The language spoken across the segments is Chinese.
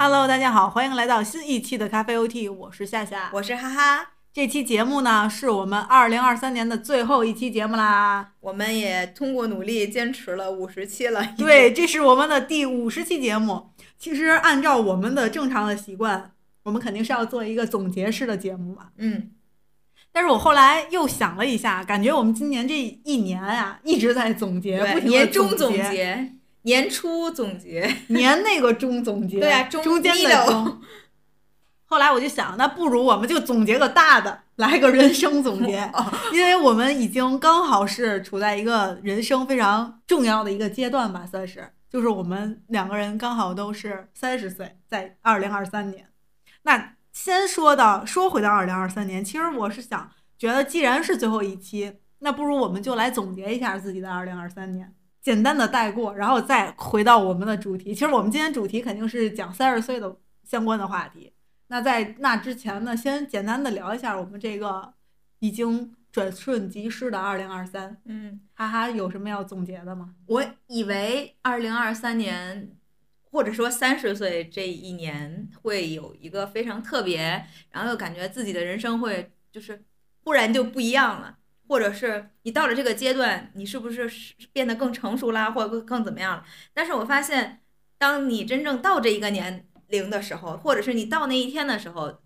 Hello，大家好，欢迎来到新一期的咖啡 OT，我是夏夏。我是哈哈。这期节目呢，是我们二零二三年的最后一期节目啦。我们也通过努力坚持了五十期了。对，这是我们的第五十期节目。其实按照我们的正常的习惯，我们肯定是要做一个总结式的节目嘛。嗯。但是我后来又想了一下，感觉我们今年这一年啊，一直在总结，不停年终总结，年初总结，年那个中总结，对啊，中间的中。后来我就想，那不如我们就总结个大的，来个人生总结，因为我们已经刚好是处在一个人生非常重要的一个阶段吧，算是，就是我们两个人刚好都是三十岁，在二零二三年。那先说到，说回到二零二三年，其实我是想，觉得既然是最后一期，那不如我们就来总结一下自己的二零二三年，简单的带过，然后再回到我们的主题。其实我们今天主题肯定是讲三十岁的相关的话题。那在那之前呢，先简单的聊一下我们这个已经转瞬即逝的二零二三。嗯，哈哈，有什么要总结的吗？我以为二零二三年，或者说三十岁这一年会有一个非常特别，然后又感觉自己的人生会就是忽然就不一样了，或者是你到了这个阶段，你是不是变得更成熟啦，或者更怎么样了？但是我发现，当你真正到这一个年。龄的时候，或者是你到那一天的时候，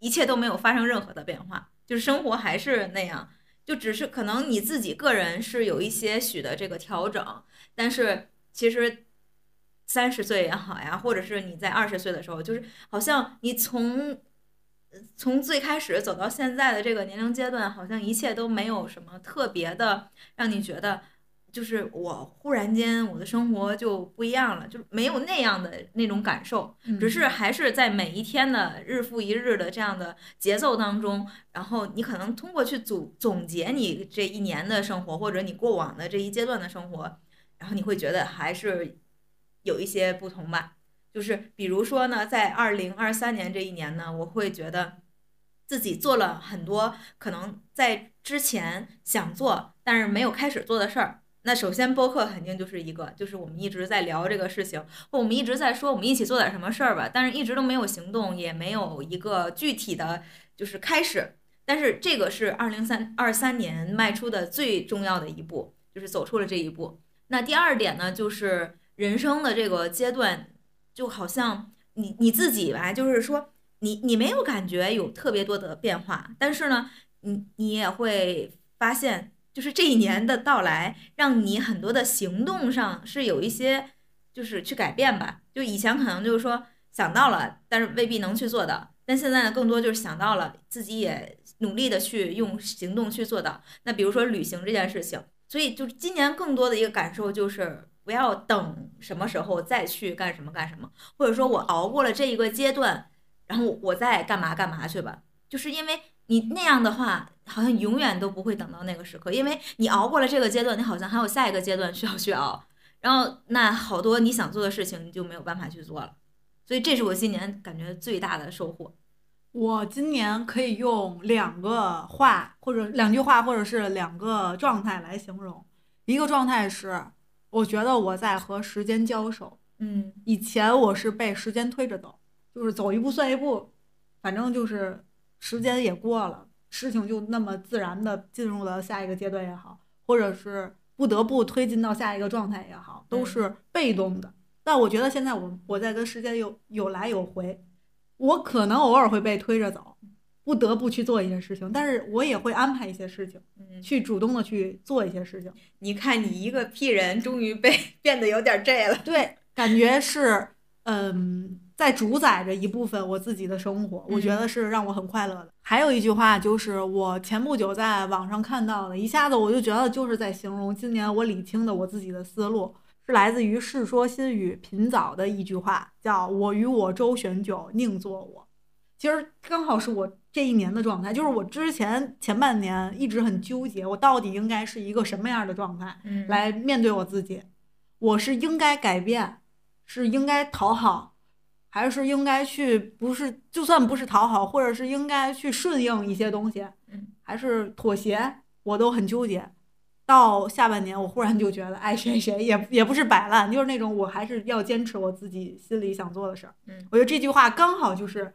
一切都没有发生任何的变化，就是生活还是那样，就只是可能你自己个人是有一些许的这个调整，但是其实三十岁也好呀，或者是你在二十岁的时候，就是好像你从从最开始走到现在的这个年龄阶段，好像一切都没有什么特别的让你觉得。就是我忽然间我的生活就不一样了，就是没有那样的那种感受，只是还是在每一天的日复一日的这样的节奏当中，然后你可能通过去总总结你这一年的生活，或者你过往的这一阶段的生活，然后你会觉得还是有一些不同吧。就是比如说呢，在二零二三年这一年呢，我会觉得自己做了很多可能在之前想做但是没有开始做的事儿。那首先，播客肯定就是一个，就是我们一直在聊这个事情，我们一直在说我们一起做点什么事儿吧，但是一直都没有行动，也没有一个具体的就是开始。但是这个是二零三二三年迈出的最重要的一步，就是走出了这一步。那第二点呢，就是人生的这个阶段，就好像你你自己吧，就是说你你没有感觉有特别多的变化，但是呢，你你也会发现。就是这一年的到来，让你很多的行动上是有一些，就是去改变吧。就以前可能就是说想到了，但是未必能去做到。但现在呢，更多就是想到了，自己也努力的去用行动去做到。那比如说旅行这件事情，所以就是今年更多的一个感受就是不要等什么时候再去干什么干什么，或者说我熬过了这一个阶段，然后我再干嘛干嘛去吧。就是因为你那样的话。好像永远都不会等到那个时刻，因为你熬过了这个阶段，你好像还有下一个阶段需要去熬，然后那好多你想做的事情你就没有办法去做了，所以这是我今年感觉最大的收获。我今年可以用两个话或者两句话或者是两个状态来形容，一个状态是我觉得我在和时间交手，嗯，以前我是被时间推着走，就是走一步算一步，反正就是时间也过了。事情就那么自然的进入了下一个阶段也好，或者是不得不推进到下一个状态也好，都是被动的。但我觉得现在我我在跟时间有有来有回，我可能偶尔会被推着走，不得不去做一些事情，但是我也会安排一些事情，去主动的去做一些事情。你看，你一个屁人，终于被 变得有点这了。对，感觉是嗯。在主宰着一部分我自己的生活，我觉得是让我很快乐的。还有一句话就是我前不久在网上看到的，一下子我就觉得就是在形容今年我理清的我自己的思路，是来自于《世说新语》品早的一句话，叫“我与我周旋久，宁做我”。其实刚好是我这一年的状态，就是我之前前半年一直很纠结，我到底应该是一个什么样的状态来面对我自己？我是应该改变，是应该讨好？还是应该去，不是就算不是讨好，或者是应该去顺应一些东西，还是妥协，我都很纠结。到下半年，我忽然就觉得爱谁谁也也不是摆烂，就是那种我还是要坚持我自己心里想做的事儿。嗯，我觉得这句话刚好就是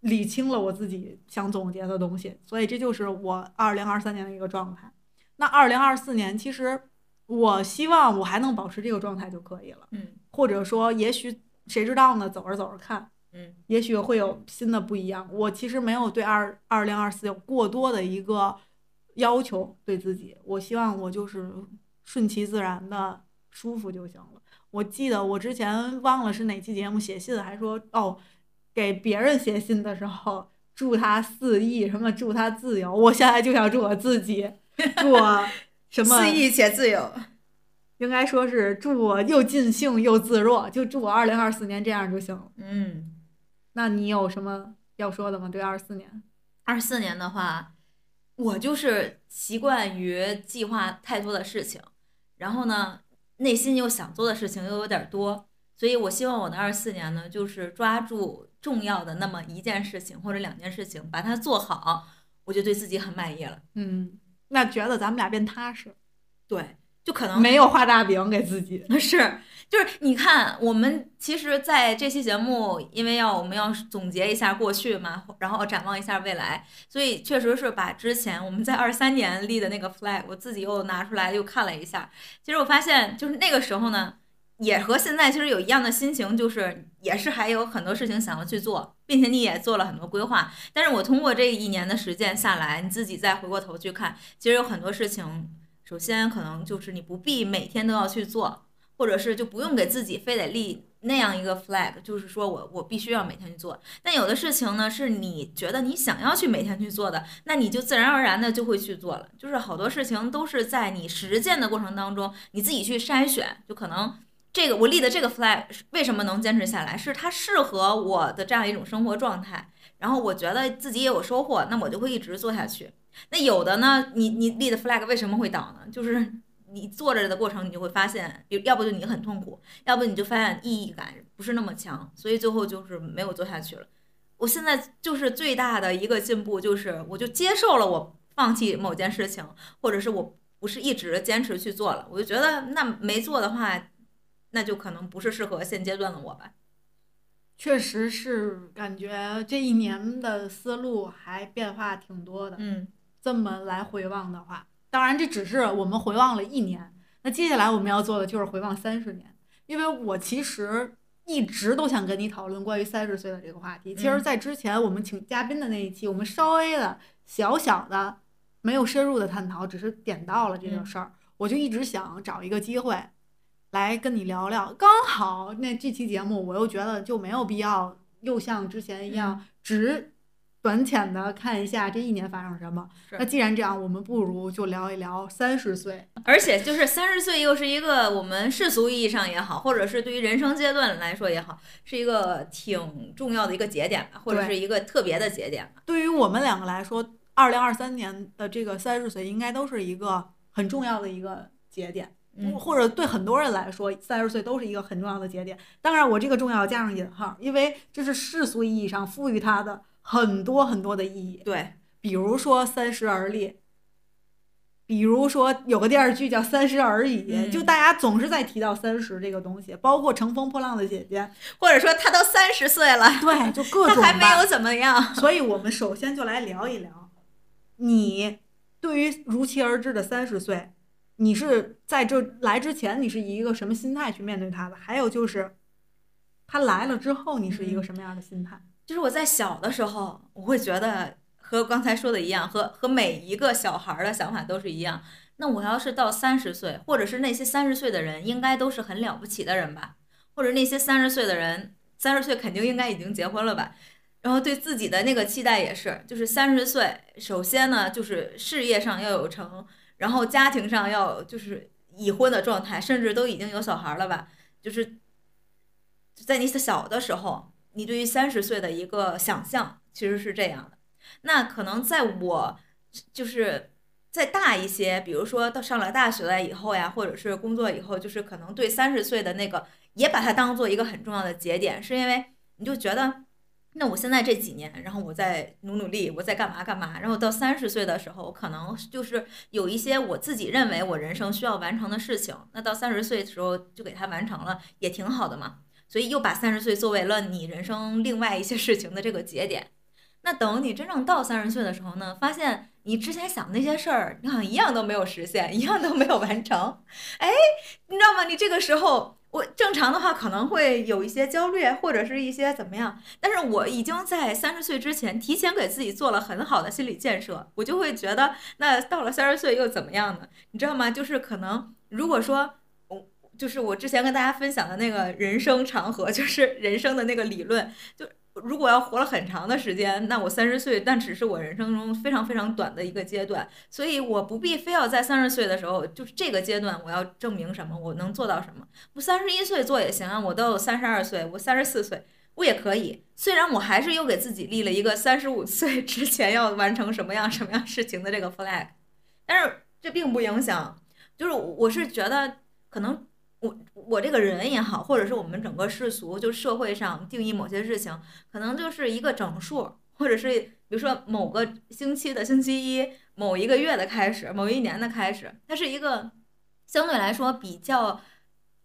理清了我自己想总结的东西，所以这就是我二零二三年的一个状态。那二零二四年，其实我希望我还能保持这个状态就可以了，嗯或者说，也许谁知道呢？走着走着看，嗯也许会有新的不一样。我其实没有对二二零二四有过多的一个要求对自己，我希望我就是顺其自然的舒服就行了。我记得我之前忘了是哪期节目写信，还说哦，给别人写信的时候祝他肆意，什么祝他自由。我现在就想祝我自己，祝我什么肆意且自由。应该说是祝我又尽兴又自若，就祝我二零二四年这样就行了。嗯，那你有什么要说的吗？对二四年？二四年的话，我就是习惯于计划太多的事情，然后呢，内心又想做的事情又有点儿多，所以我希望我的二四年呢，就是抓住重要的那么一件事情或者两件事情，把它做好，我就对自己很满意了。嗯，那觉得咱们俩变踏实，对，就可能没有画大饼给自己。是，就是你看，我们其实在这期节目，因为要我们要总结一下过去嘛，然后展望一下未来，所以确实是把之前我们在二三年立的那个 flag，我自己又拿出来又看了一下。其实我发现，就是那个时候呢，也和现在其实有一样的心情，就是也是还有很多事情想要去做，并且你也做了很多规划。但是我通过这一年的实践下来，你自己再回过头去看，其实有很多事情。首先，可能就是你不必每天都要去做，或者是就不用给自己非得立那样一个 flag，就是说我我必须要每天去做。但有的事情呢，是你觉得你想要去每天去做的，那你就自然而然的就会去做了。就是好多事情都是在你实践的过程当中，你自己去筛选，就可能这个我立的这个 flag 为什么能坚持下来，是它适合我的这样一种生活状态，然后我觉得自己也有收获，那我就会一直做下去。那有的呢，你你立的 flag 为什么会倒呢？就是你做着的过程，你就会发现，要不就你很痛苦，要不你就发现意义感不是那么强，所以最后就是没有做下去了。我现在就是最大的一个进步，就是我就接受了我放弃某件事情，或者是我不是一直坚持去做了，我就觉得那没做的话，那就可能不是适合现阶段的我吧。确实是感觉这一年的思路还变化挺多的。嗯这么来回望的话，当然这只是我们回望了一年，那接下来我们要做的就是回望三十年，因为我其实一直都想跟你讨论关于三十岁的这个话题。其实，嗯在之前我们请嘉宾的那一期，我们稍微的小小的没有深入的探讨，只是点到了这个嗯事儿，我就一直想找一个机会来跟你聊聊。刚好那这期节目，我又觉得就没有必要又像之前一样只短浅的看一下这一年发生什么。那既然这样，我们不如就聊一聊三十岁。而且就是三十岁又是一个我们世俗意义上也好，或者是对于人生阶段来说也好，是一个挺重要的一个节点吧，或者是一个特别的节点吧。对于我们两个来说，二零二三年的这个三十岁应该都是一个很重要的一个节点。嗯或者对很多人来说，三十岁都是一个很重要的节点。当然，我这个重要加上引号，因为这是世俗意义上赋予它的很多很多的意义。对，比如说三十而立，比如说有个电视剧叫《三十而已》，嗯就大家总是在提到三十这个东西，包括《乘风破浪的姐姐或者说他都三十岁了》，，对，就各他种还没有怎么样。所以我们首先就来聊一聊，你对于如期而至的三十岁，你是在这来之前，你是以一个什么心态去面对他的？还有就是，他来了之后，你是一个什么样的心态？就是我在小的时候，我会觉得和刚才说的一样，和和每一个小孩儿的想法都是一样。那我要是到三十岁，或者是那些三十岁的人，应该都是很了不起的人吧？或者那些三十岁的人，三十岁肯定应该已经结婚了吧？然后对自己的那个期待也是，就是三十岁，首先呢，就是事业上要有成，然后家庭上要就是已婚的状态，甚至都已经有小孩了吧？就是在你小的时候，你对于三十岁的一个想象其实是这样的。那可能在我就是再大一些，比如说到上了大学了以后呀，或者是工作以后，就是可能对三十岁的那个也把它当做一个很重要的节点，是因为你就觉得那我现在这几年，然后我再努努力，我再干嘛干嘛，然后到三十岁的时候，可能就是有一些我自己认为我人生需要完成的事情，那到三十岁的时候就给它完成了，也挺好的嘛。所以又把三十岁作为了你人生另外一些事情的这个节点。那等你真正到三十岁的时候呢，发现你之前想那些事儿，你好像一样都没有实现，一样都没有完成。哎，你知道吗？你这个时候。我正常的话可能会有一些焦虑，或者是一些怎么样，但是我已经在三十岁之前提前给自己做了很好的心理建设，我就会觉得，那到了三十岁又怎么样呢？你知道吗？就是可能如果说，我就是我之前跟大家分享的那个人生长河，就是人生的那个理论，就。如果要活了很长的时间，那我三十岁，但只是我人生中非常非常短的一个阶段，所以我不必非要在三十岁的时候，就是这个阶段，我要证明什么，我能做到什么？我三十一岁做也行啊，我都有三十二岁，我三十四岁，我也可以。虽然我还是又给自己立了一个三十五岁之前要完成什么样什么样事情的这个 flag，但是这并不影响，就是我是觉得可能。我我这个人也好，或者是我们整个世俗，就社会上定义某些事情，可能就是一个整数，或者是比如说某个星期的星期一，某一个月的开始，某一年的开始，它是一个相对来说比较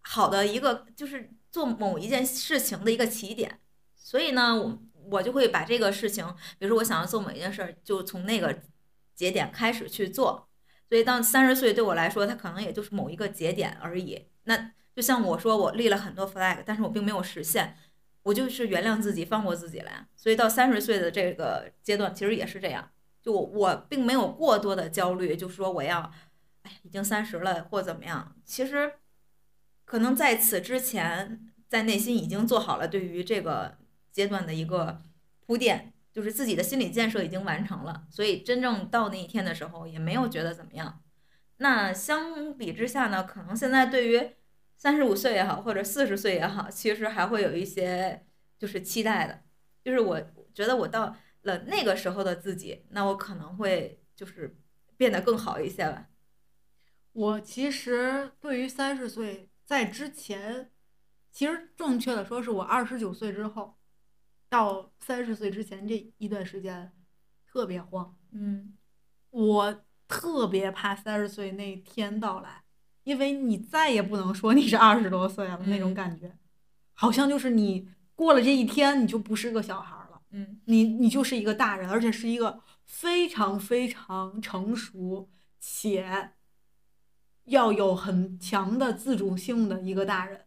好的一个，就是做某一件事情的一个起点。所以呢，我我就会把这个事情，比如说我想要做某一件事儿，就从那个节点开始去做。所以到三十岁对我来说，它可能也就是某一个节点而已。那就像我说，我立了很多 flag，但是我并没有实现，我就是原谅自己，放过自己了呀。所以到三十岁的这个阶段，其实也是这样，就我我并没有过多的焦虑，就说我要，哎，已经三十了或怎么样。其实，可能在此之前，在内心已经做好了对于这个阶段的一个铺垫，就是自己的心理建设已经完成了。所以真正到那一天的时候，也没有觉得怎么样。那相比之下呢，可能现在对于三十五岁也好，或者四十岁也好，其实还会有一些就是期待的，就是我觉得我到了那个时候的自己，那我可能会就是变得更好一些吧。我其实对于三十岁在之前，其实正确的说是我二十九岁之后到三十岁之前这一段时间特别慌，嗯，我。特别怕三十岁那天到来，因为你再也不能说你是二十多岁了那种感觉，好像就是你过了这一天，你就不是个小孩了，嗯，你你就是一个大人，而且是一个非常非常成熟且要有很强的自主性的一个大人，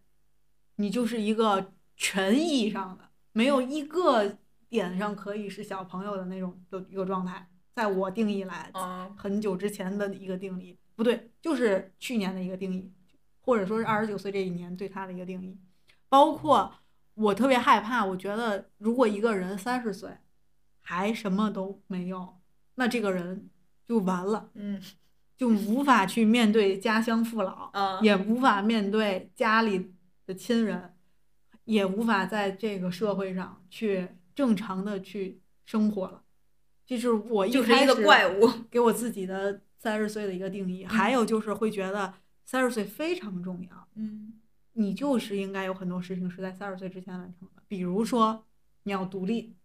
你就是一个全意义上的没有一个点上可以是小朋友的那种的一个状态。在我定义来，很久之前的一个定义不对，就是去年的一个定义，或者说是二十九岁这一年对他的一个定义。包括我特别害怕，我觉得如果一个人三十岁还什么都没有，那这个人就完了，嗯，就无法去面对家乡父老，也无法面对家里的亲人，也无法在这个社会上去正常的去生活了。这是我一开始 给我自己的三十岁的一个定义，还有就是会觉得三十岁非常重要。嗯，你就是应该有很多事情是在三十岁之前完成的，比如说你要独立，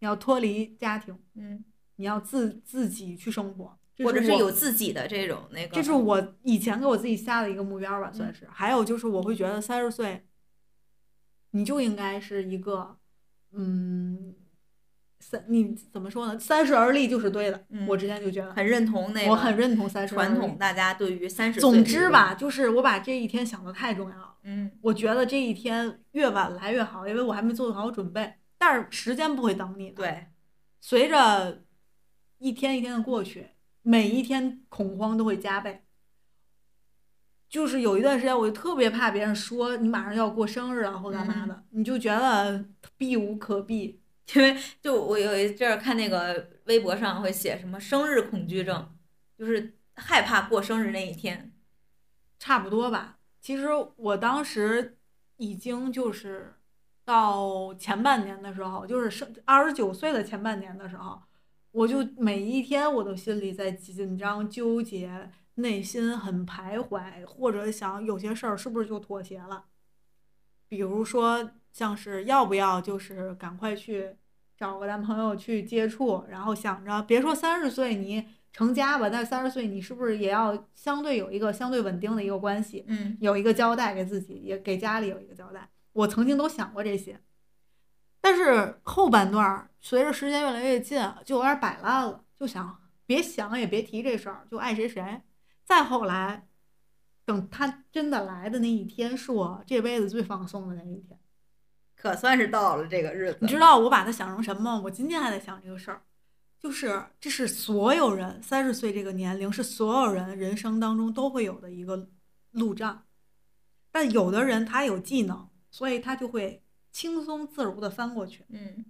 你要脱离家庭，嗯，你要自自己去生活，或者是有自己的这种那个。这是我以前给我自己下的一个目标吧，算是。还有就是我会觉得三十岁，你就应该是一个，嗯。三，你怎么说呢？三十而立就是对的。我之前就觉得很认同那个，我很认同三十传统。大家对于三十，总之吧，就是我把这一天想的太重要了。嗯，我觉得这一天越晚来越好，因为我还没做好准备。但是时间不会等你。对，随着一天一天的过去，每一天恐慌都会加倍。就是有一段时间，我就特别怕别人说你马上要过生日了或干嘛的，你就觉得避无可避。因为就我有一阵儿看那个微博上会写什么生日恐惧症，就是害怕过生日那一天，差不多吧。其实我当时已经就是到前半年的时候，就是生二十九岁的前半年的时候，我就每一天我都心里在紧张纠结，内心很徘徊，或者想有些事儿是不是就妥协了，比如说。像是要不要就是赶快去找个男朋友去接触，然后想着别说三十岁你成家吧，但三十岁你是不是也要相对有一个相对稳定的一个关系，嗯有一个交代给自己，也给家里有一个交代。我曾经都想过这些，但是后半段随着时间越来越近，就有点摆烂了，就想别想也别提这事儿，就爱谁谁。再后来，等他真的来的那一天，是我这辈子最放松的那一天。可算是到了这个日子。你知道我把它想成什么吗？我今天还在想这个事儿，就是这是所有人三十岁这个年龄是所有人人生当中都会有的一个路障，但有的人他有技能，所以他就会轻松自如的翻过去，嗯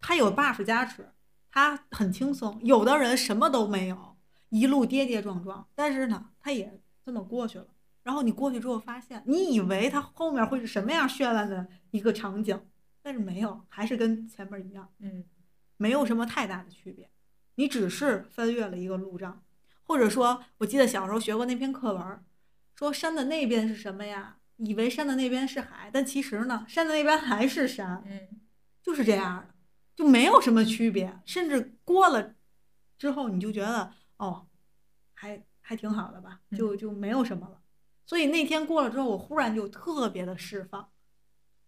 他有 buff 加持，他很轻松。有的人什么都没有，一路跌跌撞撞，但是呢，他也这么过去了。然后你过去之后发现，你以为他后面会是什么样绚烂的一个场景，但是没有，还是跟前面一样。嗯没有什么太大的区别，你只是翻越了一个路障，或者说，我记得小时候学过那篇课文儿，说山的那边是什么呀？以为山的那边是海，但其实呢，山的那边还是山，嗯就是这样的，就没有什么区别，甚至过了之后，你就觉得哦，还还挺好的吧，就就没有什么了。所以那天过了之后，我忽然就特别的释放。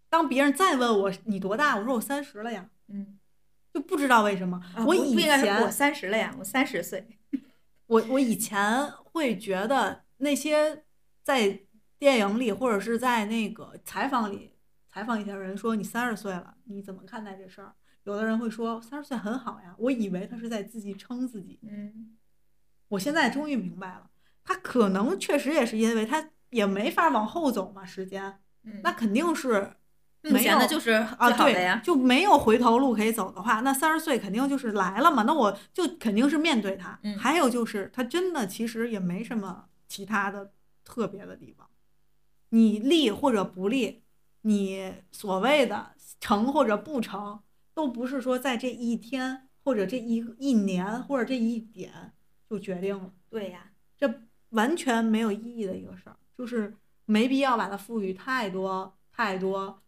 当别人再问我你多大，我说我三十了呀。嗯，就不知道为什么，啊我以不应该是我三十了呀，我三十岁。我我以前会觉得那些在电影里或者是在那个采访里采访一些人说你三十岁了，你怎么看待这事儿？有的人会说三十岁很好呀，我以为他是在自己撑自己。嗯我现在终于明白了，他可能确实也是因为他也没法往后走嘛，时间嗯，那肯定是没有就是啊，对。就没有回头路可以走的话，那三十岁肯定就是来了嘛，那我就肯定是面对他。嗯还有就是，他真的其实也没什么其他的特别的地方，你立或者不立，你所谓的成或者不成，都不是说在这一天或者这一一年或者这一点就决定了。对呀，这完全没有意义的一个事儿，就是没必要把它赋予太多太多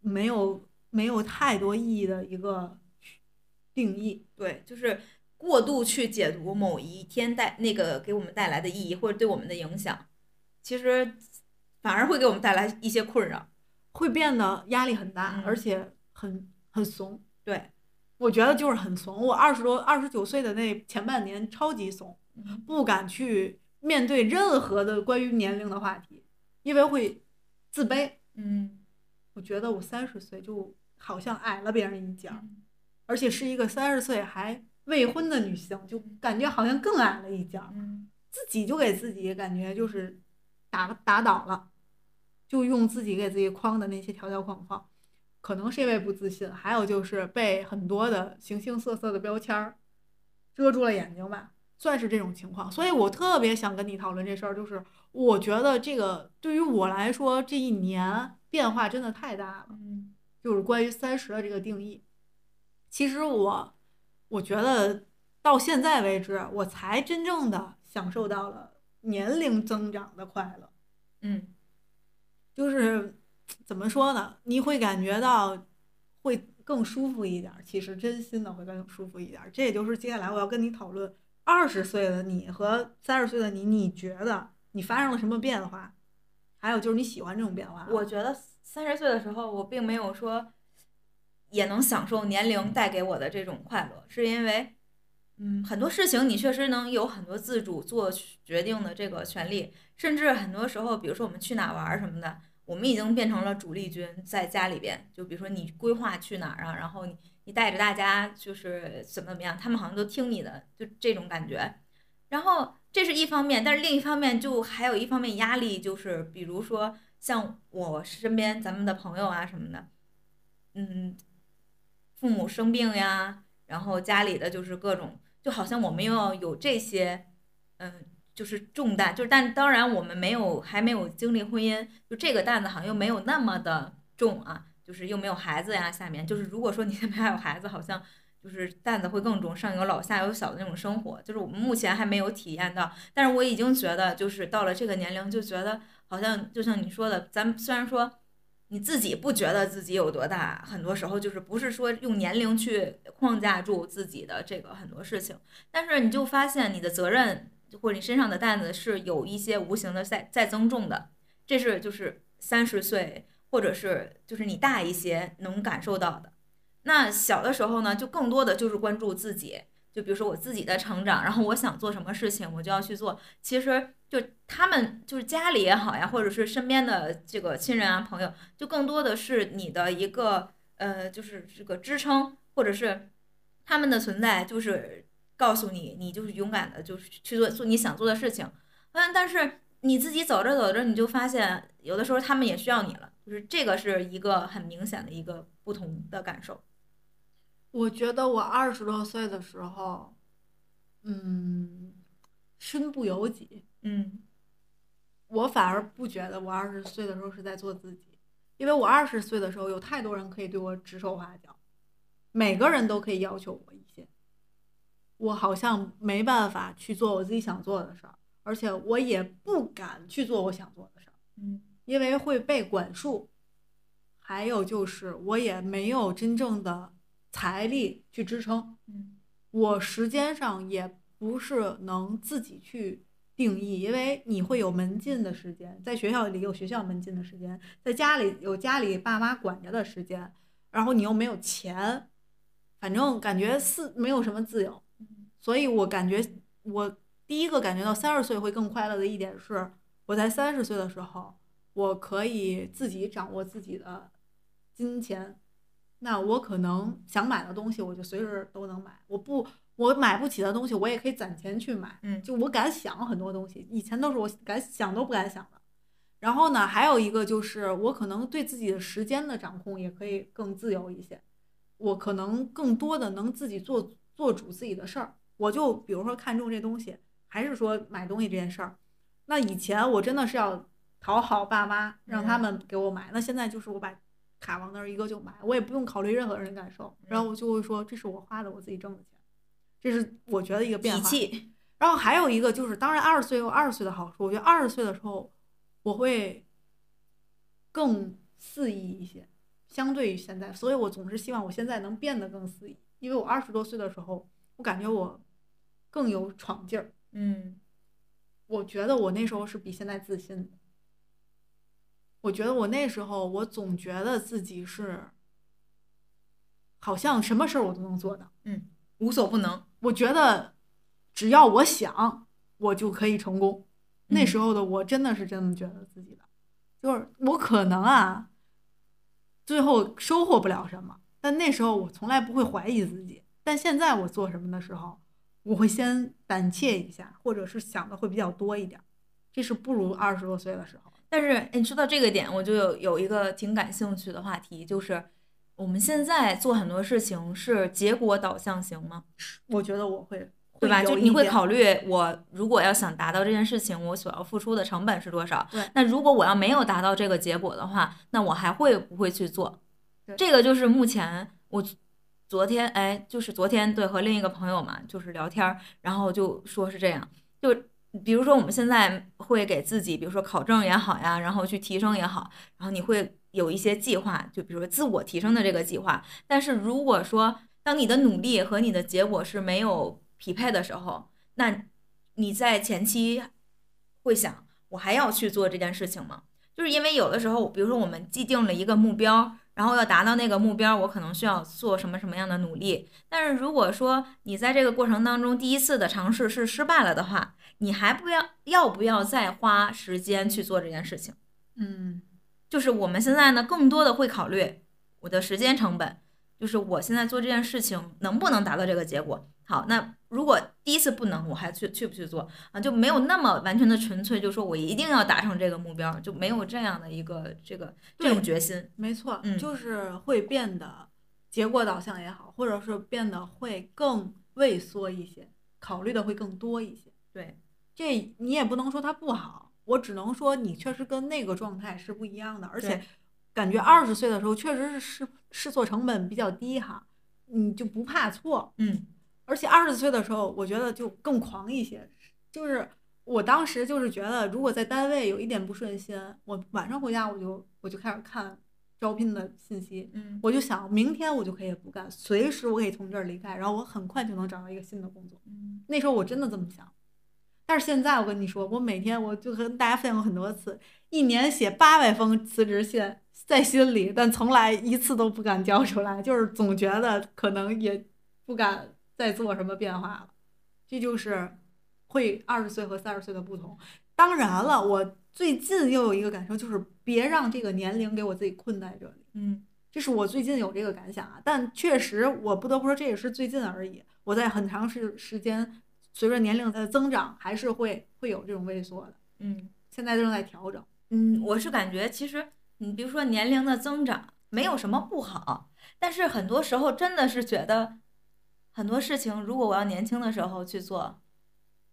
没有没有太多意义的一个定义。对，就是过度去解读某一天带那个给我们带来的意义或者对我们的影响，其实反而会给我们带来一些困扰。会变得压力很大，嗯而且很很怂。对，我觉得就是很怂。我二十多、二十九岁的那前半年超级怂，嗯不敢去面对任何的关于年龄的话题，因为会自卑。嗯我觉得我三十岁就好像矮了别人一截儿，嗯而且是一个三十岁还未婚的女性，就感觉好像更矮了一截儿，嗯自己就给自己感觉就是打打倒了，就用自己给自己框的那些条条框框，可能是因为不自信，还有就是被很多的形形色色的标签儿遮住了眼睛吧，算是这种情况。所以我特别想跟你讨论这事儿，就是我觉得这个对于我来说，这一年变化真的太大了。嗯就是关于三十的这个定义。其实我我觉得到现在为止，我才真正的享受到了年龄增长的快乐。嗯就是怎么说呢？你会感觉到会更舒服一点，其实真心的会更舒服一点。这也就是接下来我要跟你讨论二十岁的你和三十岁的你，你觉得你发生了什么变化？还有就是你喜欢这种变化？我觉得三十岁的时候，我并没有说也能享受年龄带给我的这种快乐，是因为，嗯，很多事情你确实能有很多自主做决定的这个权利，甚至很多时候，比如说我们去哪玩什么的，我们已经变成了主力军，在家里边，就比如说你规划去哪儿啊，然后你你带着大家就是怎么怎么样，他们好像都听你的，就这种感觉。然后这是一方面，但是另一方面就还有一方面压力，就是比如说像我身边咱们的朋友啊什么的，嗯，父母生病呀，然后家里的就是各种，就好像我们又要有这些，嗯，就是重担，就是但当然我们没有还没有经历婚姻，就这个担子好像又没有那么的重啊，就是又没有孩子呀，下面就是如果说你那边还有孩子，好像。就是担子会更重，上有老下有小的那种生活，就是我们目前还没有体验到，但是我已经觉得，就是到了这个年龄，就觉得好像就像你说的，咱们虽然说你自己不觉得自己有多大，很多时候就是不是说用年龄去框架住自己的这个很多事情，但是你就发现你的责任或者你身上的担子是有一些无形的在在增重的，这是就是三十岁或者是就是你大一些能感受到的。那小的时候呢，就更多的就是关注自己，就比如说我自己的成长，然后我想做什么事情，我就要去做。其实就他们就是家里也好呀，或者是身边的这个亲人啊朋友，就更多的是你的一个呃，就是这个支撑，或者是他们的存在，就是告诉你，你就是勇敢的，就是去做做你想做的事情。嗯，但是你自己走着走着，你就发现有的时候他们也需要你了，就是这个是一个很明显的一个不同的感受。我觉得我二十多岁的时候，嗯，身不由己。嗯，我反而不觉得我二十岁的时候是在做自己，因为我二十岁的时候有太多人可以对我指手画脚，每个人都可以要求我一些，我好像没办法去做我自己想做的事儿，而且我也不敢去做我想做的事儿，嗯，因为会被管束。还有就是我也没有真正的。财力去支撑，嗯，我时间上也不是能自己去定义，因为你会有门禁的时间，在学校里有学校门禁的时间，在家里有家里爸妈管着的时间，然后你又没有钱，反正感觉是没有什么自由，所以我感觉我第一个感觉到三十岁会更快乐的一点是，我在三十岁的时候，我可以自己掌握自己的金钱。那我可能想买的东西，我就随时都能买。我不，我买不起的东西，我也可以攒钱去买。嗯，就我敢想很多东西，以前都是我敢想都不敢想的。然后呢，还有一个就是，我可能对自己的时间的掌控也可以更自由一些。我可能更多的能自己做做主自己的事儿。我就比如说看中这东西，还是说买东西这件事儿。那以前我真的是要讨好爸妈，让他们给我买。那现在就是我把。卡往那儿一搁就买，我也不用考虑任何人感受，然后我就会说这是我花的，我自己挣的钱，这是我觉得一个变化。然后还有一个就是，当然二十岁有二十岁的好处，我觉得二十岁的时候我会更肆意一些，相对于现在，所以我总是希望我现在能变得更肆意，因为我二十多岁的时候，我感觉我更有闯劲儿。嗯，我觉得我那时候是比现在自信的。我觉得我那时候，我总觉得自己是，好像什么事儿我都能做到，嗯，无所不能。我觉得只要我想，我就可以成功。那时候的我真的是这么觉得自己的，就是我可能啊，最后收获不了什么，但那时候我从来不会怀疑自己。但现在我做什么的时候，我会先胆怯一下，或者是想的会比较多一点，这是不如二十多岁的时候。但是，你说到这个点，我就有有一个挺感兴趣的话题，就是我们现在做很多事情是结果导向型吗？我觉得我会，对吧？就你会考虑，我如果要想达到这件事情，我所要付出的成本是多少？对。那如果我要没有达到这个结果的话，那我还会不会去做？这个就是目前我昨天哎，就是昨天对和另一个朋友嘛，就是聊天，然后就说是这样，就。比如说，我们现在会给自己，比如说考证也好呀，然后去提升也好，然后你会有一些计划，就比如说自我提升的这个计划。但是如果说当你的努力和你的结果是没有匹配的时候，那你在前期会想，我还要去做这件事情吗？就是因为有的时候，比如说我们既定了一个目标。然后要达到那个目标，我可能需要做什么什么样的努力？但是如果说你在这个过程当中第一次的尝试是失败了的话，你还不要要不要再花时间去做这件事情？嗯，就是我们现在呢，更多的会考虑我的时间成本，就是我现在做这件事情能不能达到这个结果？好，那如果第一次不能，我还去去不去做啊？就没有那么完全的纯粹，就说我一定要达成这个目标，就没有这样的一个这个这种决心。没错，嗯，就是会变得结果导向也好，或者是变得会更畏缩一些，考虑的会更多一些。对，这你也不能说它不好，我只能说你确实跟那个状态是不一样的，而且感觉二十岁的时候确实是试试错成本比较低哈，你就不怕错，嗯。而且二十岁的时候，我觉得就更狂一些。就是我当时就是觉得，如果在单位有一点不顺心，我晚上回家我就我就开始看招聘的信息，嗯我就想明天我就可以不干，随时我可以从这儿离开，然后我很快就能找到一个新的工作。嗯那时候我真的这么想，但是现在我跟你说，我每天我就跟大家分享过很多次，一年写八百封辞职信在心里，但从来一次都不敢交出来，就是总觉得可能也不敢再做什么变化了。这就是会二十岁和三十岁的不同。当然了，我最近又有一个感受，就是别让这个年龄给我自己困在这里。嗯这是我最近有这个感想啊，但确实我不得不说，这也是最近而已。我在很长时时间，随着年龄的增长，还是会会有这种萎缩的。嗯现在正在调整。嗯，我是感觉其实你比如说年龄的增长没有什么不好，但是很多时候真的是觉得很多事情，如果我要年轻的时候去做，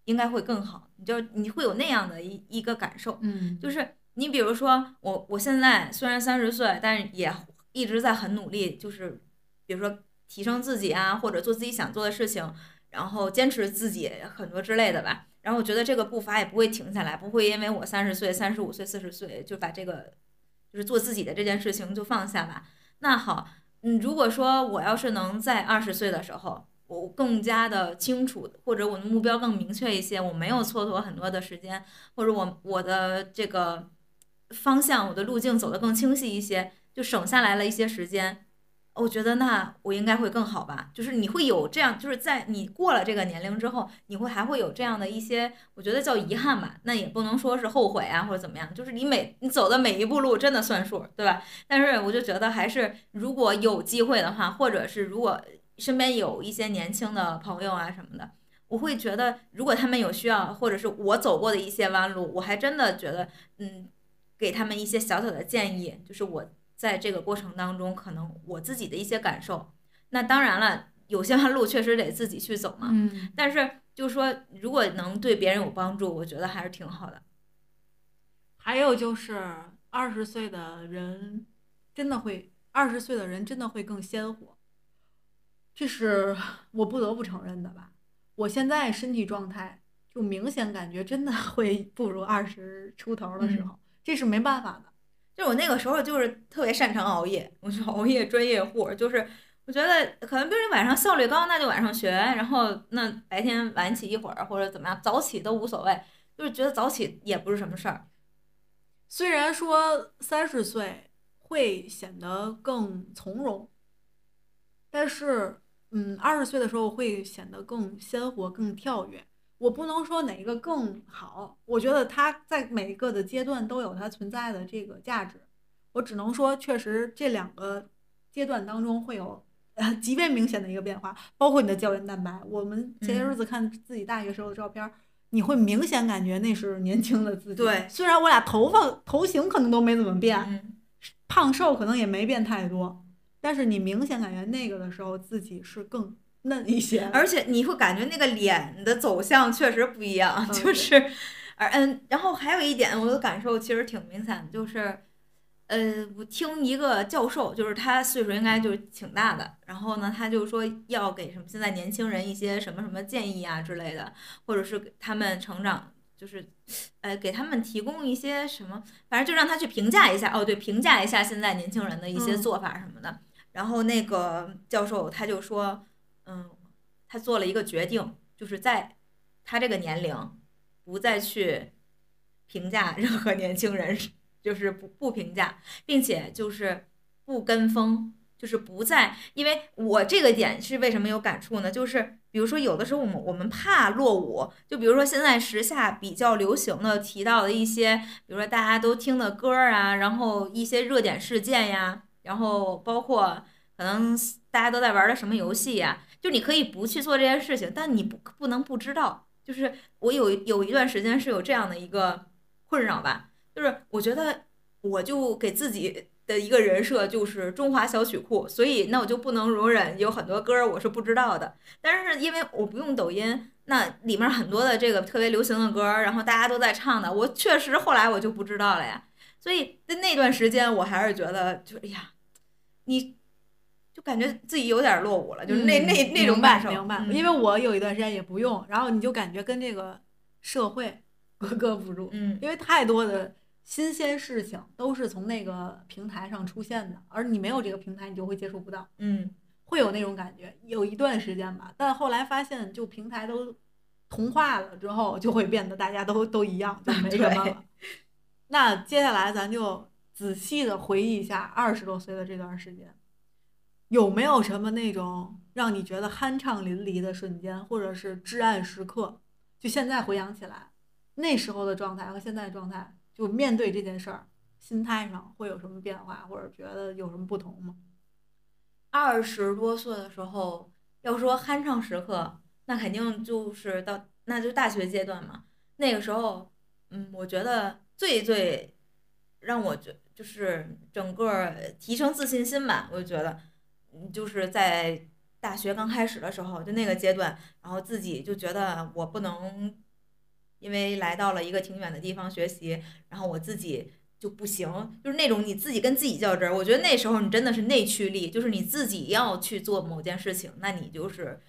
应该会更好。你就你会有那样的一一个感受，嗯就是你比如说我我现在虽然三十岁，但是也一直在很努力，就是比如说提升自己啊，或者做自己想做的事情，然后坚持自己很多之类的吧。然后我觉得这个步伐也不会停下来，不会因为我三十岁、三十五岁、四十岁就把这个就是做自己的这件事情就放下吧。那好，嗯，如果说我要是能在二十岁的时候，我更加的清楚，或者我的目标更明确一些，我没有蹉跎很多的时间，或者我我的这个方向、我的路径走得更清晰一些，就省下来了一些时间。我觉得那我应该会更好吧，就是你会有这样，就是在你过了这个年龄之后，你会还会有这样的一些，我觉得叫遗憾吧，那也不能说是后悔啊或者怎么样，就是你每你走的每一步路真的算数，对吧？但是我就觉得还是如果有机会的话，或者是如果身边有一些年轻的朋友啊什么的，我会觉得如果他们有需要，或者是我走过的一些弯路，我还真的觉得，嗯，给他们一些小小的建议，就是我在这个过程当中，可能我自己的一些感受。那当然了，有些弯路确实得自己去走嘛。嗯，但是就是说，如果能对别人有帮助，我觉得还是挺好的。还有就是二十岁的人真的会，二十岁的人真的会更鲜活，这是我不得不承认的吧。我现在身体状态就明显感觉真的会不如二十出头的时候，这是没办法的。就我那个时候就是特别擅长熬夜，我是熬夜专业户，就是我觉得可能比如你晚上效率高，那就晚上学，然后那白天晚起一会儿或者怎么样，早起都无所谓，就是觉得早起也不是什么事儿。虽然说三十岁会显得更从容，但是，嗯，二十岁的时候会显得更鲜活、更跳跃。我不能说哪个更好，我觉得它在每一个的阶段都有它存在的这个价值。我只能说，确实这两个阶段当中会有呃极为明显的一个变化，包括你的胶原蛋白。我们前些日子看自己大学时候的照片儿，你会明显感觉那是年轻的自己。对虽然我俩头发头型可能都没怎么变，嗯，胖瘦可能也没变太多，但是你明显感觉那个的时候自己是更嫩一些。而且你会感觉那个脸的走向确实不一样，嗯就是，而嗯，然后还有一点我的感受其实挺明显的，就是，呃，我听一个教授，就是他岁数应该就是挺大的，然后呢，他就说要给什么现在年轻人一些什么什么建议啊之类的，或者是给他们成长。就是，呃，给他们提供一些什么，反正就让他去评价一下。哦，对，评价一下现在年轻人的一些嗯做法什么的。然后那个教授他就说，嗯，他做了一个决定，就是在他这个年龄不再去评价任何年轻人，就是不不评价，并且就是不跟风，就是不再。因为我这个点是为什么有感触呢？就是比如说有的时候我们我们怕落伍，就比如说现在时下比较流行的提到的一些，比如说大家都听的歌儿啊，然后一些热点事件呀，然后包括可能大家都在玩的什么游戏呀，就你可以不去做这件事情，但你不不能不知道。就是我有有一段时间是有这样的一个困扰吧，就是我觉得我就给自己的一个人设就是中华小曲库，所以那我就不能容忍有很多歌儿我是不知道的。但是因为我不用抖音，那里面很多的这个特别流行的歌儿，然后大家都在唱的，我确实后来我就不知道了呀。所以在那段时间，我还是觉得就哎呀，你就感觉自己有点落伍了，就是那、那那种嗯明白感受。明白，嗯因为我有一段时间也不用，然后你就感觉跟这个社会 格格不入，嗯因为太多的新鲜事情都是从那个平台上出现的，而你没有这个平台，你就会接触不到，嗯会有那种感觉，有一段时间吧。但后来发现，就平台都同化了之后，就会变得大家都都一样，就没什么了。那接下来咱就仔细的回忆一下二十多岁的这段时间，有没有什么那种让你觉得酣畅淋漓的瞬间，或者是至暗时刻？就现在回想起来，那时候的状态和现在的状态，就面对这件事儿，心态上会有什么变化，或者觉得有什么不同吗？二十多岁的时候，要说酣畅时刻，那肯定就是到那就大学阶段嘛。那个时候，嗯，我觉得最最让我觉就是整个提升自信心吧，我就觉得，就是在大学刚开始的时候，就那个阶段，然后自己就觉得我不能，因为来到了一个挺远的地方学习，然后我自己就不行，就是那种你自己跟自己较真儿。我觉得那时候你真的是内驱力，就是你自己要去做某件事情，那你就是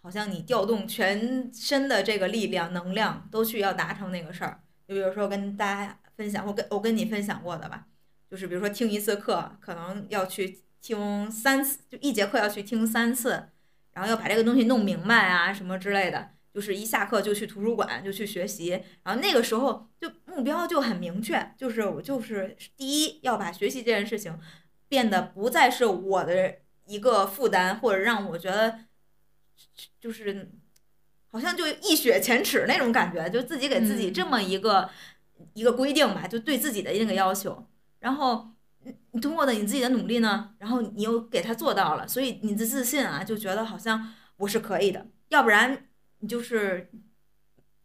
好像你调动全身的这个力量、能量都去要达成那个事儿。就比如说跟大家分享，我跟我跟你分享过的吧，就是比如说听一次课，可能要去听三次，就一节课要去听三次，然后要把这个东西弄明白啊什么之类的。就是一下课就去图书馆就去学习，然后那个时候就目标就很明确，就是我就是第一要把学习这件事情变得不再是我的一个负担，或者让我觉得就是好像就一雪前耻那种感觉，就自己给自己这么一个、一个规定吧，就对自己的那个要求，然后。你你通过的你自己的努力呢，然后你又给他做到了，所以你的自信啊，就觉得好像我是可以的，要不然你就是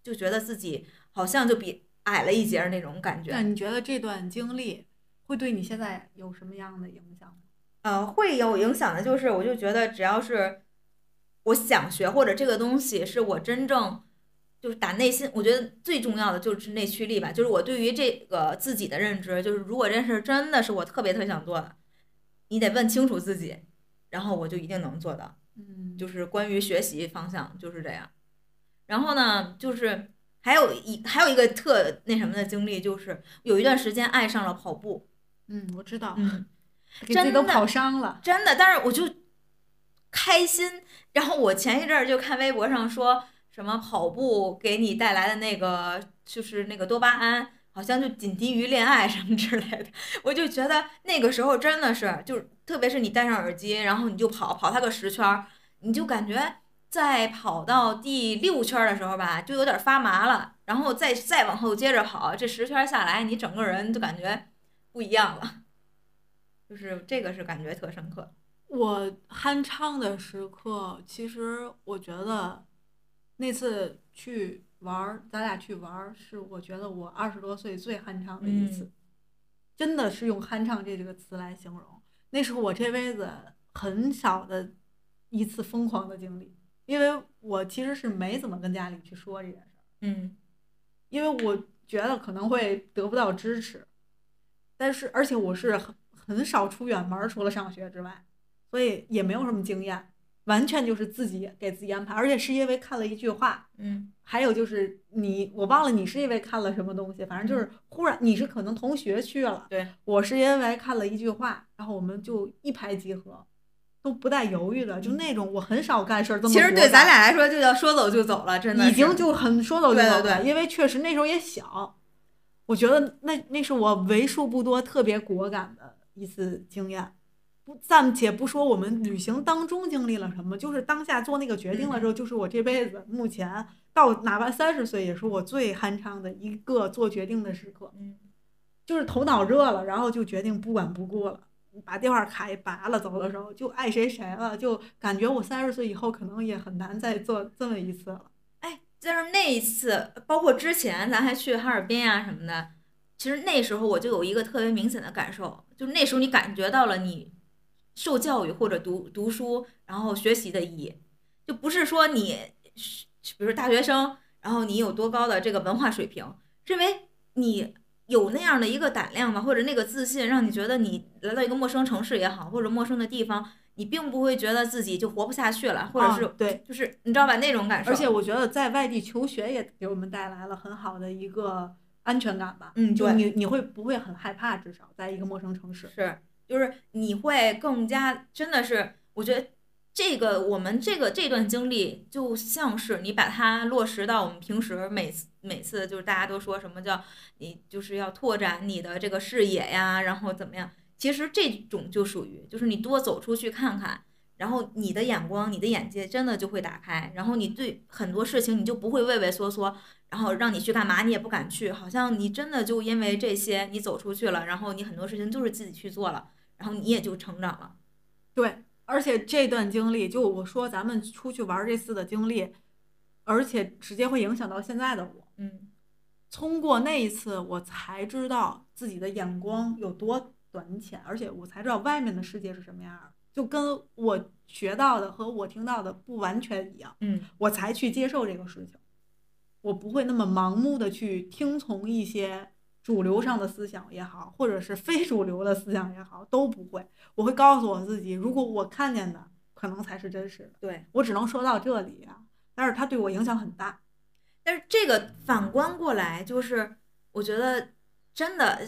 就觉得自己好像就比矮了一截儿那种感觉。那你觉得这段经历会对你现在有什么样的影响吗？呃，会有影响的，就是我就觉得只要是我想学，或者这个东西是我真正就是打内心，我觉得最重要的就是内驱力吧，就是我对于这个自己的认知，就是如果这件事真的是我特别特别想做的，你得问清楚自己，然后我就一定能做到。嗯，就是关于学习方向就是这样。然后呢，就是还有一还有一个特那什么的经历，就是有一段时间爱上了跑步，嗯，我知道，嗯，给自己都真的跑伤了。真的，但是我就开心。然后我前一阵儿就看微博上说什么跑步给你带来的那个就是那个多巴胺，好像就仅低于恋爱什么之类的。我就觉得那个时候真的是，就是特别是你戴上耳机，然后你就跑跑它个十圈，你就感觉在跑到第六圈的时候吧，就有点发麻了，然后再再往后接着跑，这十圈下来，你整个人就感觉不一样了。就是这个是感觉特深刻。我酣畅的时刻，其实我觉得那次去玩儿，咱俩去玩儿，是我觉得我二十多岁最酣畅的一次，嗯。真的是用酣畅这几个词来形容。那是我这辈子很少的一次疯狂的经历，因为我其实是没怎么跟家里去说这件事儿，嗯。因为我觉得可能会得不到支持，但是而且我是很很少出远门，除了上学之外，所以也没有什么经验，完全就是自己给自己安排，而且是因为看了一句话，嗯还有就是你，我忘了你是因为看了什么东西，反正就是忽然你是可能同学去了，对，我是因为看了一句话，然后我们就一拍即合，都不带犹豫的，就那种我很少干事儿其实对咱俩来说，就叫说走就走了，真的已经就很说走就走了，对对因为确实那时候也小，我觉得那那是我为数不多特别果敢的一次经验。不暂且不说我们旅行当中经历了什么，就是当下做那个决定的时候，就是我这辈子目前到哪怕三十岁，也是我最酣畅的一个做决定的时刻。嗯就是头脑热了，然后就决定不管不顾了，把电话卡也拔了，走的时候就爱谁谁了，就感觉我三十岁以后可能也很难再做这么一次了。哎，但是那一次，包括之前咱还去哈尔滨啊什么的，其实那时候我就有一个特别明显的感受，就是那时候你感觉到了你受教育或者读读书，然后学习的意义，就不是说你，比如说大学生，然后你有多高的这个文化水平，是因为你有那样的一个胆量吧，或者那个自信，让你觉得你来到一个陌生城市也好，或者陌生的地方，你并不会觉得自己就活不下去了，或者是、啊对，就是你知道吧那种感受。而且我觉得在外地求学也给我们带来了很好的一个安全感吧。嗯就你你会不会很害怕？至少在一个陌生城市。是，就是你会更加真的是，我觉得这个我们这个这段经历，就像是你把它落实到我们平时每次每次就是大家都说什么叫你就是要拓展你的这个视野呀，然后怎么样？其实这种就属于就是你多走出去看看。然后你的眼光、你的眼界真的就会打开，然后你对很多事情你就不会畏畏缩缩，然后让你去干嘛你也不敢去，好像你真的就因为这些你走出去了，然后你很多事情就是自己去做了，然后你也就成长了。对，而且这段经历，就我说咱们出去玩这次的经历，而且直接会影响到现在的我。嗯通过那一次，我才知道自己的眼光有多短浅，而且我才知道外面的世界是什么样儿，就跟我学到的和我听到的不完全一样，嗯我才去接受这个事情。我不会那么盲目的去听从一些主流上的思想也好，或者是非主流的思想也好，都不会。我会告诉我自己，如果我看见的可能才是真实的。对。我只能说到这里啊，但是它对我影响很大。但是这个反观过来，就是我觉得真的，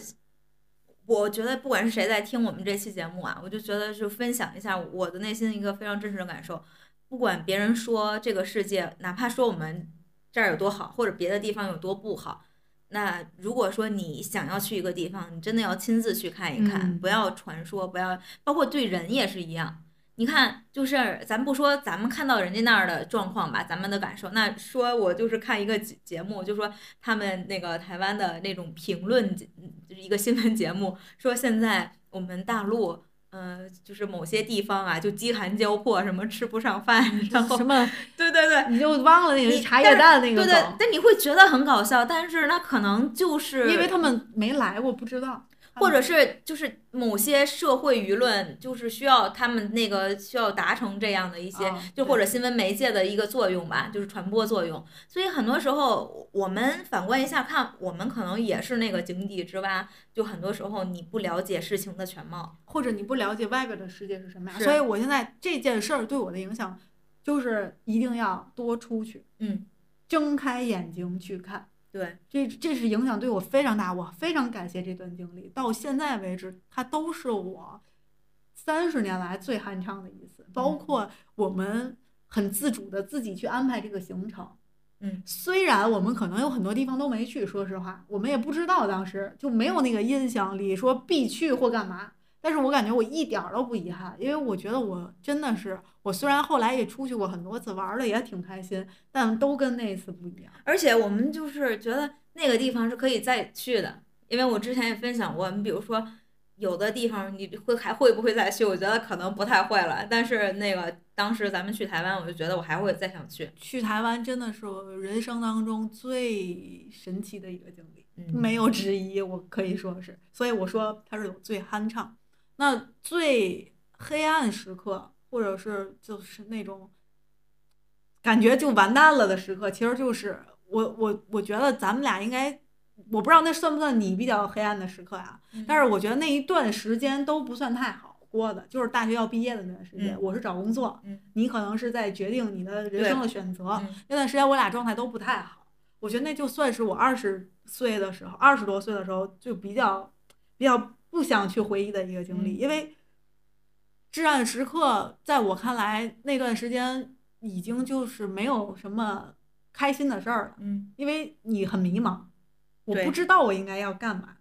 我觉得不管是谁在听我们这期节目啊，我就觉得就分享一下我的内心一个非常真实的感受。不管别人说这个世界，哪怕说我们这儿有多好，或者别的地方有多不好，那如果说你想要去一个地方，你真的要亲自去看一看，嗯不要传说，不要，包括对人也是一样。你看，就是咱不说咱们看到人家那儿的状况吧，咱们的感受。那说我就是看一个节节目，就说他们那个台湾的那种评论节，就是一个新闻节目，说现在我们大陆，呃，就是某些地方啊，就饥寒交迫，什么吃不上饭，然后什么对对对。你就忘了那个你茶叶蛋那个对对梗，，但你会觉得很搞笑，但是那可能就是因为他们没来过，不知道。或者是就是某些社会舆论，就是需要他们那个需要达成这样的一些，啊就或者新闻媒介的一个作用吧，就是传播作用。所以很多时候，我们反观一下看，我们可能也是那个井底之蛙。就很多时候你不了解事情的全貌，或者你不了解外边的世界是什么样，是所以我现在这件事儿对我的影响，就是一定要多出去，嗯，睁开眼睛去看。对，这这是影响对我非常大，我非常感谢这段经历，到现在为止，它都是我三十年来最酣畅的一次，包括我们很自主的自己去安排这个行程。嗯，虽然我们可能有很多地方都没去，说实话，我们也不知道当时就没有那个印象里说必去或干嘛。但是我感觉我一点儿都不遗憾，因为我觉得我真的是，我虽然后来也出去过很多次，玩的也挺开心，但都跟那次不一样。而且我们就是觉得那个地方是可以再去的，因为我之前也分享过，你比如说有的地方你会还会不会再去？我觉得可能不太会了。但是那个当时咱们去台湾，我就觉得我还会再想去。去台湾真的是我人生当中最神奇的一个经历，嗯，没有之一，我可以说是。所以我说它是有最酣畅，那最黑暗时刻，或者是就是那种感觉就完蛋了的时刻，其实就是我我我觉得咱们俩应该，我不知道那算不算你比较黑暗的时刻呀、嗯但是我觉得那一段时间都不算太好过的，就是大学要毕业的那段时间，嗯我是找工作，嗯你可能是在决定你的人生的选择。嗯那段时间我俩状态都不太好，我觉得那就算是我二十岁的时候，二十多岁的时候就比较比较不想去回忆的一个经历，嗯。因为至暗时刻在我看来那段时间已经就是没有什么开心的事儿了，嗯。因为你很迷茫，我不知道我应该要干嘛，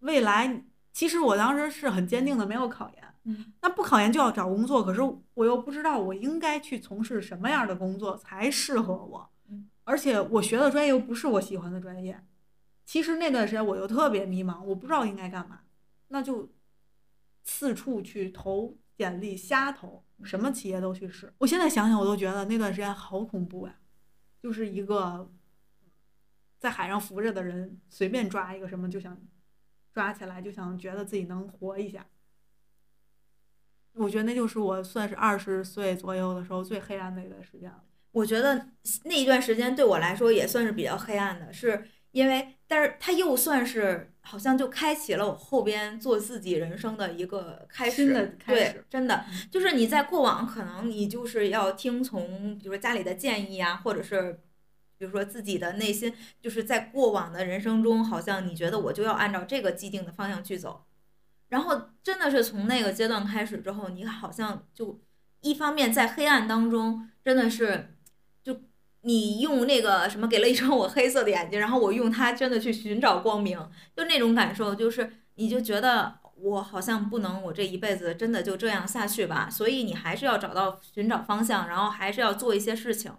未来其实我当时是很坚定的没有考研。嗯。那不考研就要找工作，可是我又不知道我应该去从事什么样的工作才适合我嗯，而且我学的专业又不是我喜欢的专业。其实那段时间我又特别迷茫，我不知道应该干嘛，那就四处去投简历，瞎投，什么企业都去试。我现在想想，我都觉得那段时间好恐怖呀，就是一个在海上浮着的人，随便抓一个什么就想抓起来，就想觉得自己能活一下。我觉得那就是我算是二十岁左右的时候最黑暗的一段时间了。我觉得那一段时间对我来说也算是比较黑暗的，是因为，但是他又算是好像就开启了我后边做自己人生的一个开始，新的开对始，真的嗯就是你在过往可能你就是要听从，比如说家里的建议啊，或者是。比如说自己的内心，就是在过往的人生中，好像你觉得我就要按照这个既定的方向去走，然后真的是从那个阶段开始之后，你好像就一方面在黑暗当中，真的是就你用那个什么给了一双我黑色的眼睛，然后我用它真的去寻找光明，就那种感受，就是你就觉得我好像不能，我这一辈子真的就这样下去吧，所以你还是要找到寻找方向，然后还是要做一些事情。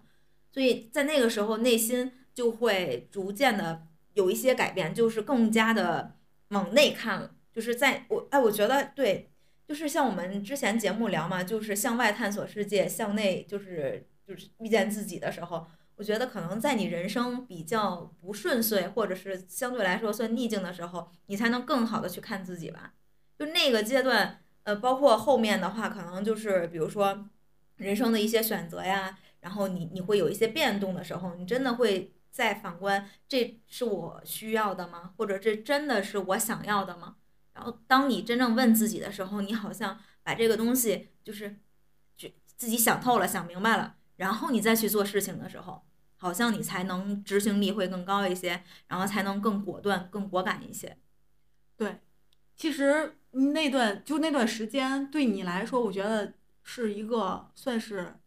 所以在那个时候，内心就会逐渐的有一些改变，就是更加的往内看了。就是在我哎，我觉得对，就是像我们之前节目聊嘛，就是向外探索世界，向内就是就是遇见自己的时候，我觉得可能在你人生比较不顺遂，或者是相对来说算逆境的时候，你才能更好的去看自己吧。就那个阶段，呃，包括后面的话，可能就是比如说人生的一些选择呀。然后你你会有一些变动的时候，你真的会再反观，这是我需要的吗？或者这真的是我想要的吗？然后当你真正问自己的时候，你好像把这个东西就是就自己想透了、想明白了，然后你再去做事情的时候，好像你才能执行力会更高一些，然后才能更果断、更果敢一些。对，其实那段就那段时间对你来说，我觉得是一个算是。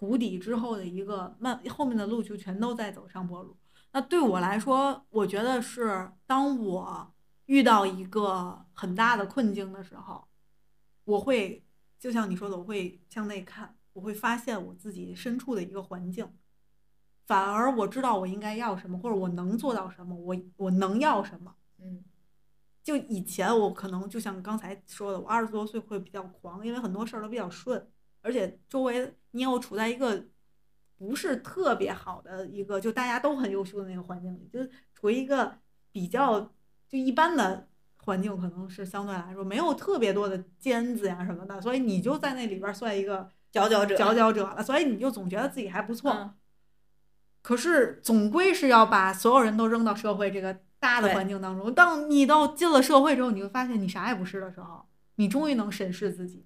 谷底之后的一个慢，后面的路就全都在走上坡路。那对我来说，我觉得是当我遇到一个很大的困境的时候，我会就像你说的，我会向内看，我会发现我自己身处的一个环境，反而我知道我应该要什么，或者我能做到什么，我我能要什么。嗯，就以前我可能就像刚才说的，我二十多岁会比较狂，因为很多事儿都比较顺。而且周围你又处在一个不是特别好的一个，就大家都很优秀的那个环境里，就处于一个比较就一般的环境，可能是相对来说没有特别多的尖子呀什么的，所以你就在那里边算一个佼佼者，佼佼者了。所以你就总觉得自己还不错。可是总归是要把所有人都扔到社会这个大的环境当中。当你到进了社会之后，你会发现你啥也不是的时候，你终于能审视自己。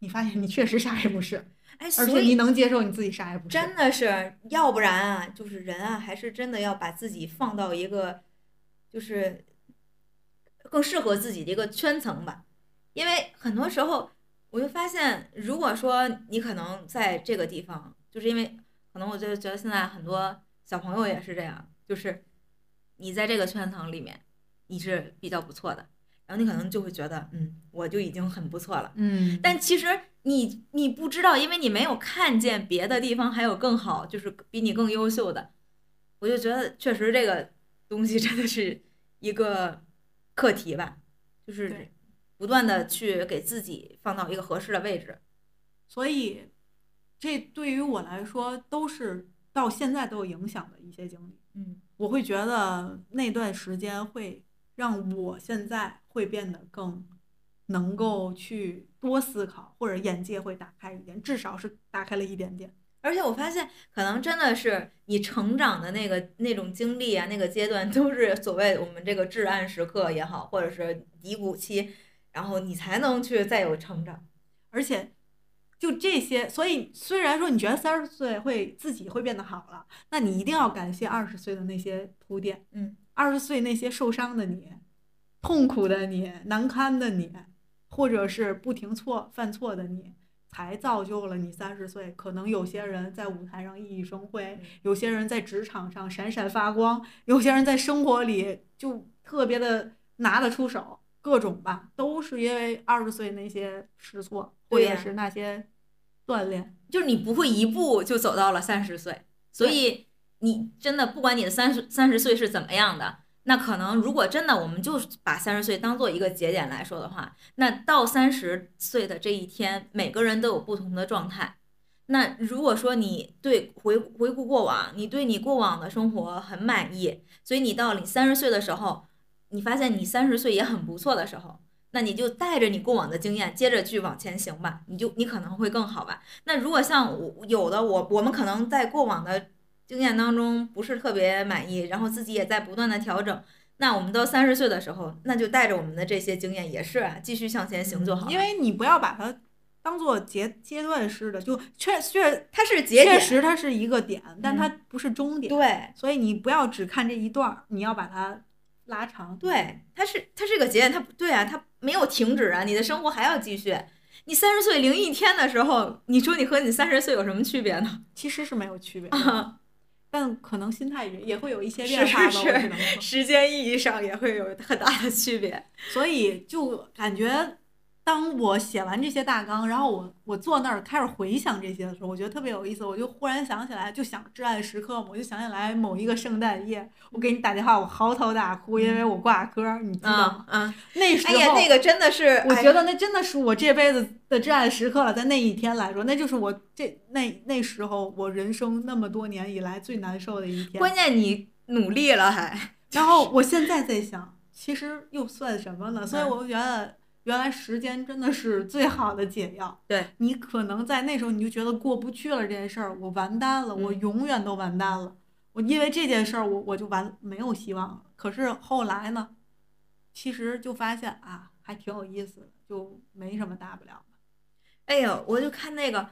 你发现你确实啥也不是，哎，而且你能接受你自己啥也不是，真的是，要不然啊，就是人啊，还是真的要把自己放到一个，就是更适合自己的一个圈层吧。因为很多时候，我就发现，如果说你可能在这个地方，就是因为可能我就觉得现在很多小朋友也是这样，就是你在这个圈层里面，你是比较不错的。然后你可能就会觉得，嗯，我就已经很不错了，嗯。但其实你你不知道，因为你没有看见别的地方还有更好，就是比你更优秀的。我就觉得确实这个东西真的是一个课题吧，就是不断的去给自己放到一个合适的位置。所以这对于我来说都是到现在都有影响的一些经历。嗯，我会觉得那段时间会让我现在。会变得更能够去多思考，或者眼界会打开一点，至少是打开了一点点。而且我发现，可能真的是你成长的那个那种经历啊，那个阶段都是所谓我们这个至暗时刻也好，或者是低谷期，然后你才能去再有成长。而且就这些，所以虽然说你觉得三十岁会自己会变得好了，那你一定要感谢二十岁的那些铺垫。嗯，二十岁那些受伤的你。痛苦的你，难堪的你，或者是不停错犯错的你，才造就了你三十岁。可能有些人在舞台上熠熠生辉，有些人在职场上闪闪发光，有些人在生活里就特别的拿得出手，各种吧，都是因为二十岁那些试错，或者是那些锻炼。就是你不会一步就走到了三十岁，所以你真的不管你的三十三十岁是怎么样的。那可能，如果真的我们就把三十岁当做一个节点来说的话，那到三十岁的这一天，每个人都有不同的状态。那如果说你对回回顾过往，你对你过往的生活很满意，所以你到你三十岁的时候，你发现你三十岁也很不错的时候，那你就带着你过往的经验，接着去往前行吧，你就你可能会更好吧。那如果像我有的我我们可能在过往的。经验当中不是特别满意，然后自己也在不断的调整。那我们到三十岁的时候，那就带着我们的这些经验，也是啊，继续向前行就好。因为你不要把它当做阶阶段式的，就确确它是节确点，实它是一个点，但它嗯不是终点。，对所以你不要只看这一段儿，你要把它拉长。对，它是它是个节点，它不对啊，它没有停止啊，你的生活还要继续。你三十岁零一天的时候，你说你和你三十岁有什么区别呢？其实是没有区别但可能心态也也会有一些变化吧。是我只能，时间意义上也会有很大的区别。所以就感觉，当我写完这些大纲，然后我我坐那儿开始回想这些的时候，我觉得特别有意思。我就忽然想起来，就想至暗时刻嘛，我就想起来某一个圣诞夜，我给你打电话，我嚎啕大哭，因为我挂科，你知道吗？嗯嗯，那时候，哎呀，那个真的是，哎我觉得那真的是我这辈子的至暗时刻了，在那一天来说，那就是我这那那时候我人生那么多年以来最难受的一天。关键你努力了还，然后我现在在想，其实又算什么呢？所以嗯我就觉得，原来时间真的是最好的解药。对你可能在那时候你就觉得过不去了这件事儿，我完蛋了，我嗯永远都完蛋了。我因为这件事儿，我我就完没有希望了。可是后来呢，其实就发现啊，还挺有意思的，就没什么大不了的。哎呦，我就看那个，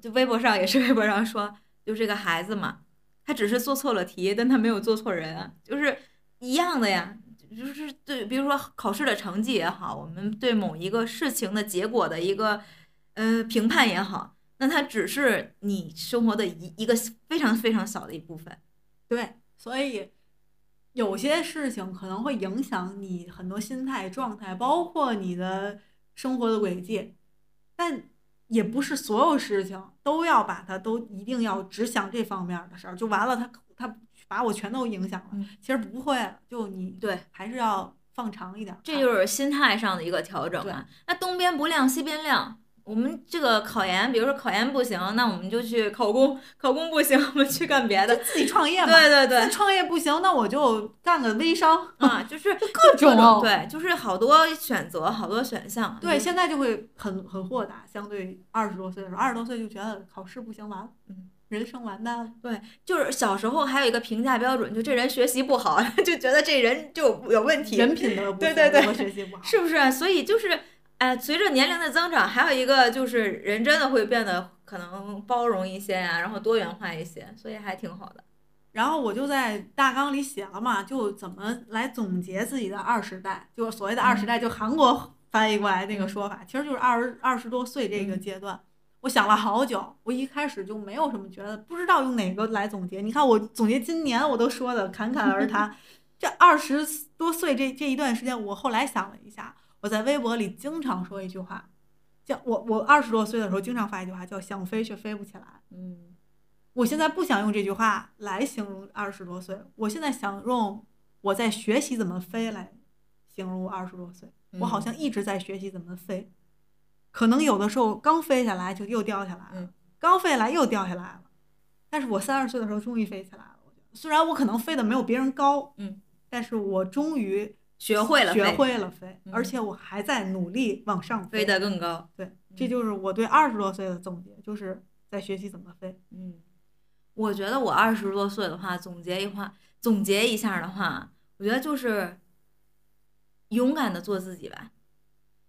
就微博上也是微博上说，就这个孩子嘛，他只是做错了题，但他没有做错人啊，就是一样的呀。就是对，比如说考试的成绩也好，我们对某一个事情的结果的一个呃评判也好，那它只是你生活的一一个非常非常小的一部分。对，所以有些事情可能会影响你很多心态状态，包括你的生活的轨迹，但也不是所有事情都要把它都一定要只想这方面的事儿，就完了它，它把我全都影响了。嗯其实不会，就你对，还是要放长一点。这就是心态上的一个调整啊。那东边不亮西边亮，我们这个考研，比如说考研不行，那我们就去考公；考公不行，我们去干别的。自己创业嘛。对对对创业不行，那我就干个微商。啊，就是各种哦对，就是好多选择，好多选项。对，现在就会很很豁达，相对二十多岁的时候，二十多岁就觉得考试不行完了，嗯，人生完蛋了。对就是小时候还有一个评价标准，就这人学习不好，就觉得这人就有问题，人品的不对对对学习不好，是不是？所以就是，哎、随着年龄的增长，还有一个就是人真的会变得可能包容一些呀、然后多元化一些，所以还挺好的。然后我就在大纲里写了嘛，就怎么来总结自己的二十代，就是所谓的二十代，就韩国翻译过来那个说法，其实就是二十二十多岁这个嗯阶段。我想了好久，我一开始就没有什么觉得，不知道用哪个来总结。你看我总结今年我都说的侃侃而谈，这二十多岁这这一段时间，我后来想了一下，我在微博里经常说一句话，叫我我二十多岁的时候经常发一句话，叫想飞却飞不起来。嗯我现在不想用这句话来形容二十多岁，我现在想用我在学习怎么飞来形容我二十多岁。我好像一直在学习怎么飞，可能有的时候刚飞下来就又掉下来了，嗯刚飞下来又掉下来了。但是我三十岁的时候终于飞起来了，我觉得虽然我可能飞的没有别人高，嗯，但是我终于学会了学会了飞，嗯而且我还在努力往上飞得更高。对，这就是我对二十多岁的总结，就是在学习怎么飞。嗯，我觉得我二十多岁的话，总结一话，总结一下的话，我觉得就是勇敢的做自己吧。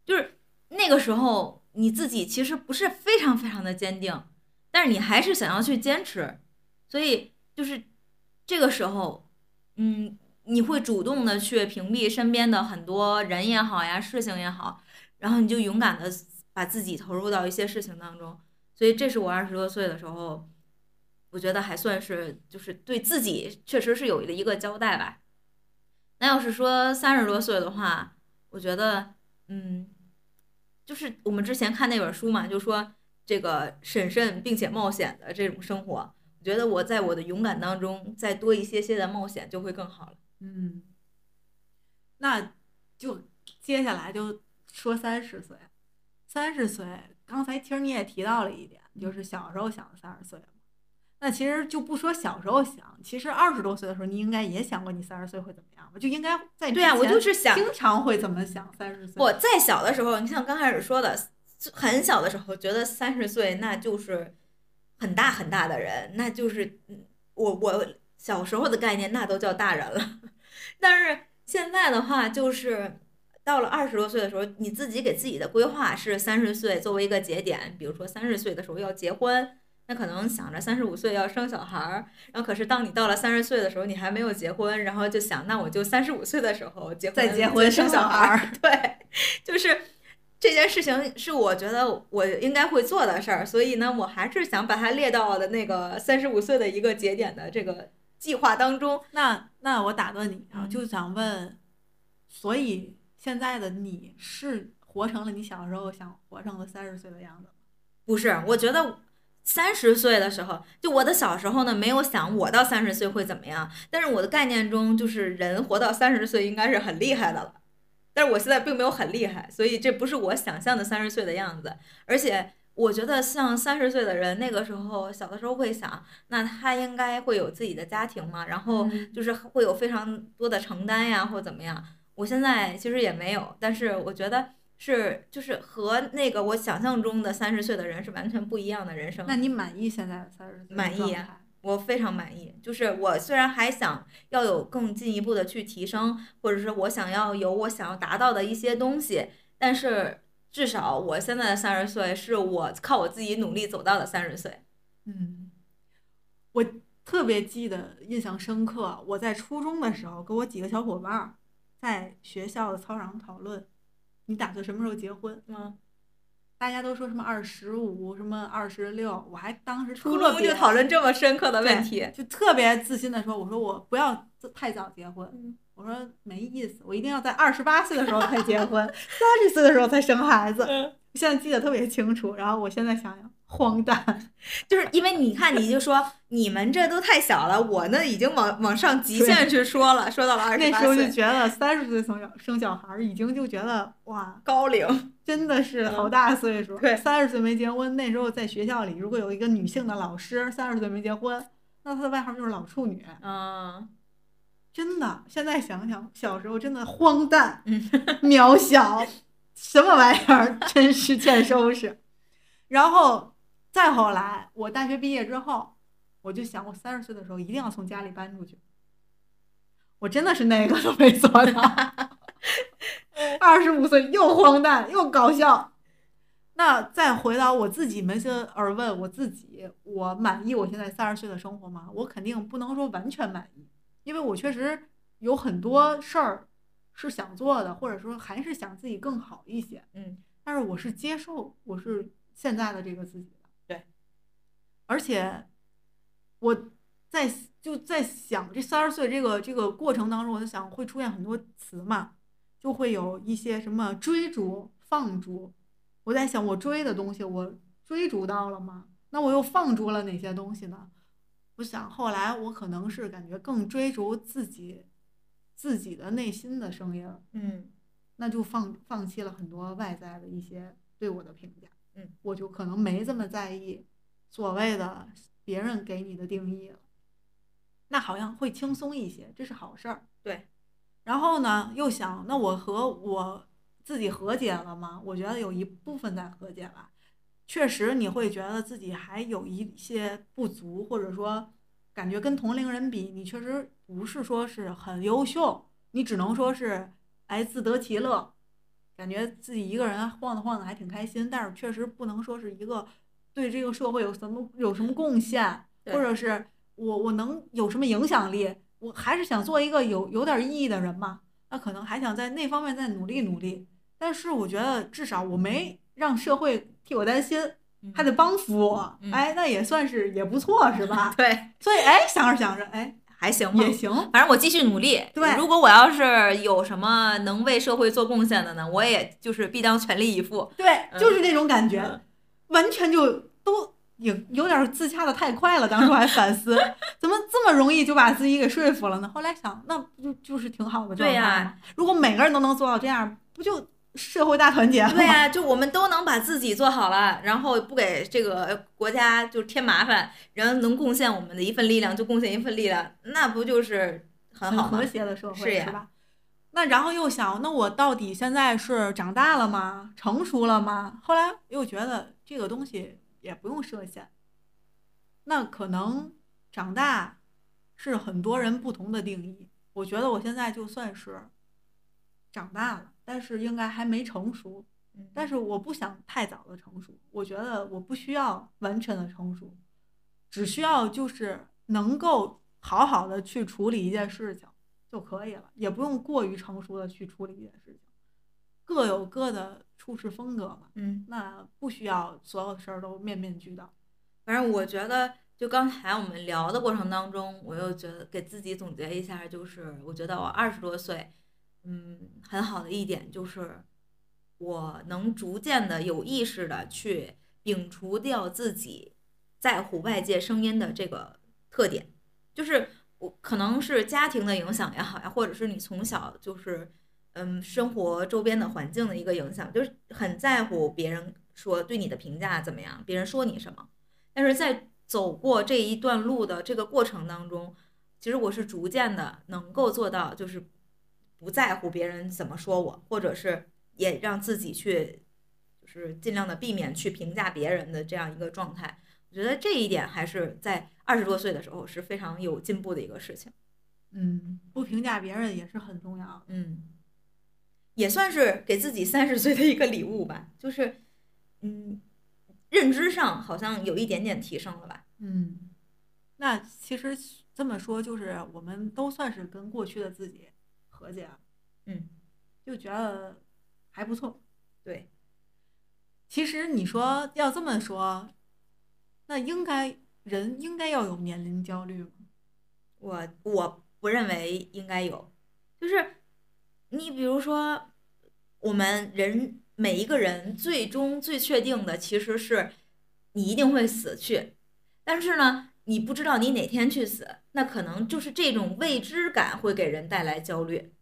就是那个时候你自己其实不是非常非常的坚定，但是你还是想要去坚持，所以就是这个时候，嗯，你会主动的去屏蔽身边的很多人也好呀，事情也好，然后你就勇敢的把自己投入到一些事情当中。所以这是我二十多岁的时候，我觉得还算是就是对自己确实是有的一个交代吧。那要是说三十多岁的话，我觉得，嗯，就是我们之前看那本书嘛，就说这个审慎并且冒险的这种生活，我觉得我在我的勇敢当中再多一些些的冒险就会更好了。嗯，那就接下来就说三十岁。三十岁，刚才其实你也提到了一点，就是小时候想三十岁。那其实就不说小时候想，其实二十多岁的时候，你应该也想过你三十岁会怎么样吧？就应该在对啊，我就是想，经常会怎么想三十岁。我在小的时候，你像刚开始说的，很小的时候觉得三十岁那就是很大很大的人，那就是嗯我我小时候的概念那都叫大人了。但是现在的话，就是到了二十多岁的时候，你自己给自己的规划是三十岁作为一个节点，比如说三十岁的时候要结婚，那可能想着三十五岁要生小孩儿，然后可是当你到了三十岁的时候，你还没有结婚，然后就想那我就三十五岁的时候结婚再结婚生生小孩儿，对，就是。这件事情是我觉得我应该会做的事儿，所以呢，我还是想把它列到我的那个三十五岁的一个节点的这个计划当中。那那我打断你啊，嗯就想问，所以现在的你是活成了你小时候想活成的三十岁的样子吗？不是，我觉得三十岁的时候，就我的小时候呢，没有想我到三十岁会怎么样，但是我的概念中就是人活到三十岁应该是很厉害的了。但是我现在并没有很厉害，所以这不是我想象的三十岁的样子。而且我觉得像三十岁的人，那个时候小的时候会想，那他应该会有自己的家庭嘛，然后嗯就是会有非常多的承担呀，或怎么样。我现在其实也没有，但是我觉得是就是和那个我想象中的三十岁的人是完全不一样的人生。那你满意现在的三十岁的满意我非常满意，就是我虽然还想要有更进一步的去提升，或者是我想要有我想要达到的一些东西，但是至少我现在的三十岁是我靠我自己努力走到的三十岁。嗯，我特别记得印象深刻。我在初中的时候，跟我几个小伙伴儿在学校的操场上讨论，你打算什么时候结婚？嗯，大家都说什么二十五，什么二十六，我还当时初中就讨论这么深刻的问题。就特别自信的说：“我说我不要太早结婚，嗯我说没意思，我一定要在二十八岁的时候才结婚，三十岁的时候才生孩子。”现在记得特别清楚。然后我现在想想，荒诞。就是因为你看，你就说你们这都太小了，我呢已经往往上极限去说了，说到了二十那时候就觉得三十岁生小生小孩儿，已经就觉得哇，高龄。真的是好大岁数。嗯对三十岁没结婚，那时候在学校里，如果有一个女性的老师三十岁没结婚，那她的外号就是老处女。嗯真的，现在想想，小时候真的荒诞、嗯渺小，什么玩意儿，真是欠收拾。然后再后来，我大学毕业之后，我就想，我三十岁的时候一定要从家里搬出去。我真的是那个都没做到。二十五岁又荒诞又搞笑。那再回到我自己扪心而问我自己，我满意我现在三十岁的生活吗？我肯定不能说完全满意，因为我确实有很多事儿是想做的，或者说还是想自己更好一些。嗯但是我是接受我是现在的这个自己的。对，而且我在就在想这三十岁这个这个过程当中，我在想会出现很多词嘛，就会有一些什么追逐、放逐。我在想，我追的东西我追逐到了吗？那我又放逐了哪些东西呢？我想后来我可能是感觉更追逐自己自己的内心的声音，嗯那就放放弃了很多外在的一些对我的评价，嗯，我就可能没这么在意所谓的别人给你的定义了，那好像会轻松一些，这是好事儿。对，然后呢，又想，那我和我自己和解了吗？我觉得有一部分在和解吧，确实你会觉得自己还有一些不足，或者说感觉跟同龄人比，你确实不是说是很优秀，你只能说是哎自得其乐，感觉自己一个人晃荡晃荡还挺开心，但是确实不能说是一个对这个社会有什么有什么贡献，或者是我我能有什么影响力，我还是想做一个有有点意义的人嘛，那可能还想在那方面再努力努力，但是我觉得至少我没让社会替我担心，还得帮扶我，嗯哎，那也算是也不错，是吧？对，所以哎，想着想着，哎，还行吧也。行，反正我继续努力。对如果我要是有什么能为社会做贡献的呢，我也就是必当全力以赴。对，就是那种感觉，嗯完全就都有有点自洽的太快了。当时我还反思，怎么这么容易就把自己给说服了呢？后来想，那不就就是挺好的状态对呀吗？如果每个人都能做到这样，不就社会大团结？对呀、就我们都能把自己做好了，然后不给这个国家就添麻烦，然后能贡献我们的一份力量就贡献一份力量，那不就是很好吗很和？谐的社会是呀吧？那然后又想，那我到底现在是长大了吗？成熟了吗？后来又觉得这个东西也不用设限。那可能长大是很多人不同的定义。我觉得我现在就算是长大了，但是应该还没成熟。嗯但是我不想太早的成熟，我觉得我不需要完全的成熟，只需要就是能够好好的去处理一件事情就可以了，也不用过于成熟的去处理一件事情，各有各的处事风格嘛。嗯，那不需要所有的事儿都面面俱到。反正我觉得，就刚才我们聊的过程当中，我又觉得给自己总结一下，就是我觉得我二十多岁，嗯，很好的一点就是，我能逐渐的有意识的去摒除掉自己在乎外界声音的这个特点，就是我可能是家庭的影响也好呀，或者是你从小就是。嗯，生活周边的环境的一个影响，就是很在乎别人说对你的评价怎么样，别人说你什么。但是在走过这一段路的这个过程当中，其实我是逐渐的能够做到，就是不在乎别人怎么说我，或者是也让自己去，就是尽量的避免去评价别人的这样一个状态。我觉得这一点还是在二十多岁的时候是非常有进步的一个事情。嗯，不评价别人也是很重要。嗯，也算是给自己三十岁的一个礼物吧，就是嗯，认知上好像有一点点提升了吧。嗯，那其实这么说，就是我们都算是跟过去的自己和解啊。嗯，就觉得还不错。对，其实你说要这么说，那应该人应该要有年龄焦虑吗？我我不认为应该有，就是你比如说，我们人每一个人最终最确定的其实是你一定会死去，但是呢，你不知道你哪天去死，那可能就是这种未知感会给人带来焦虑。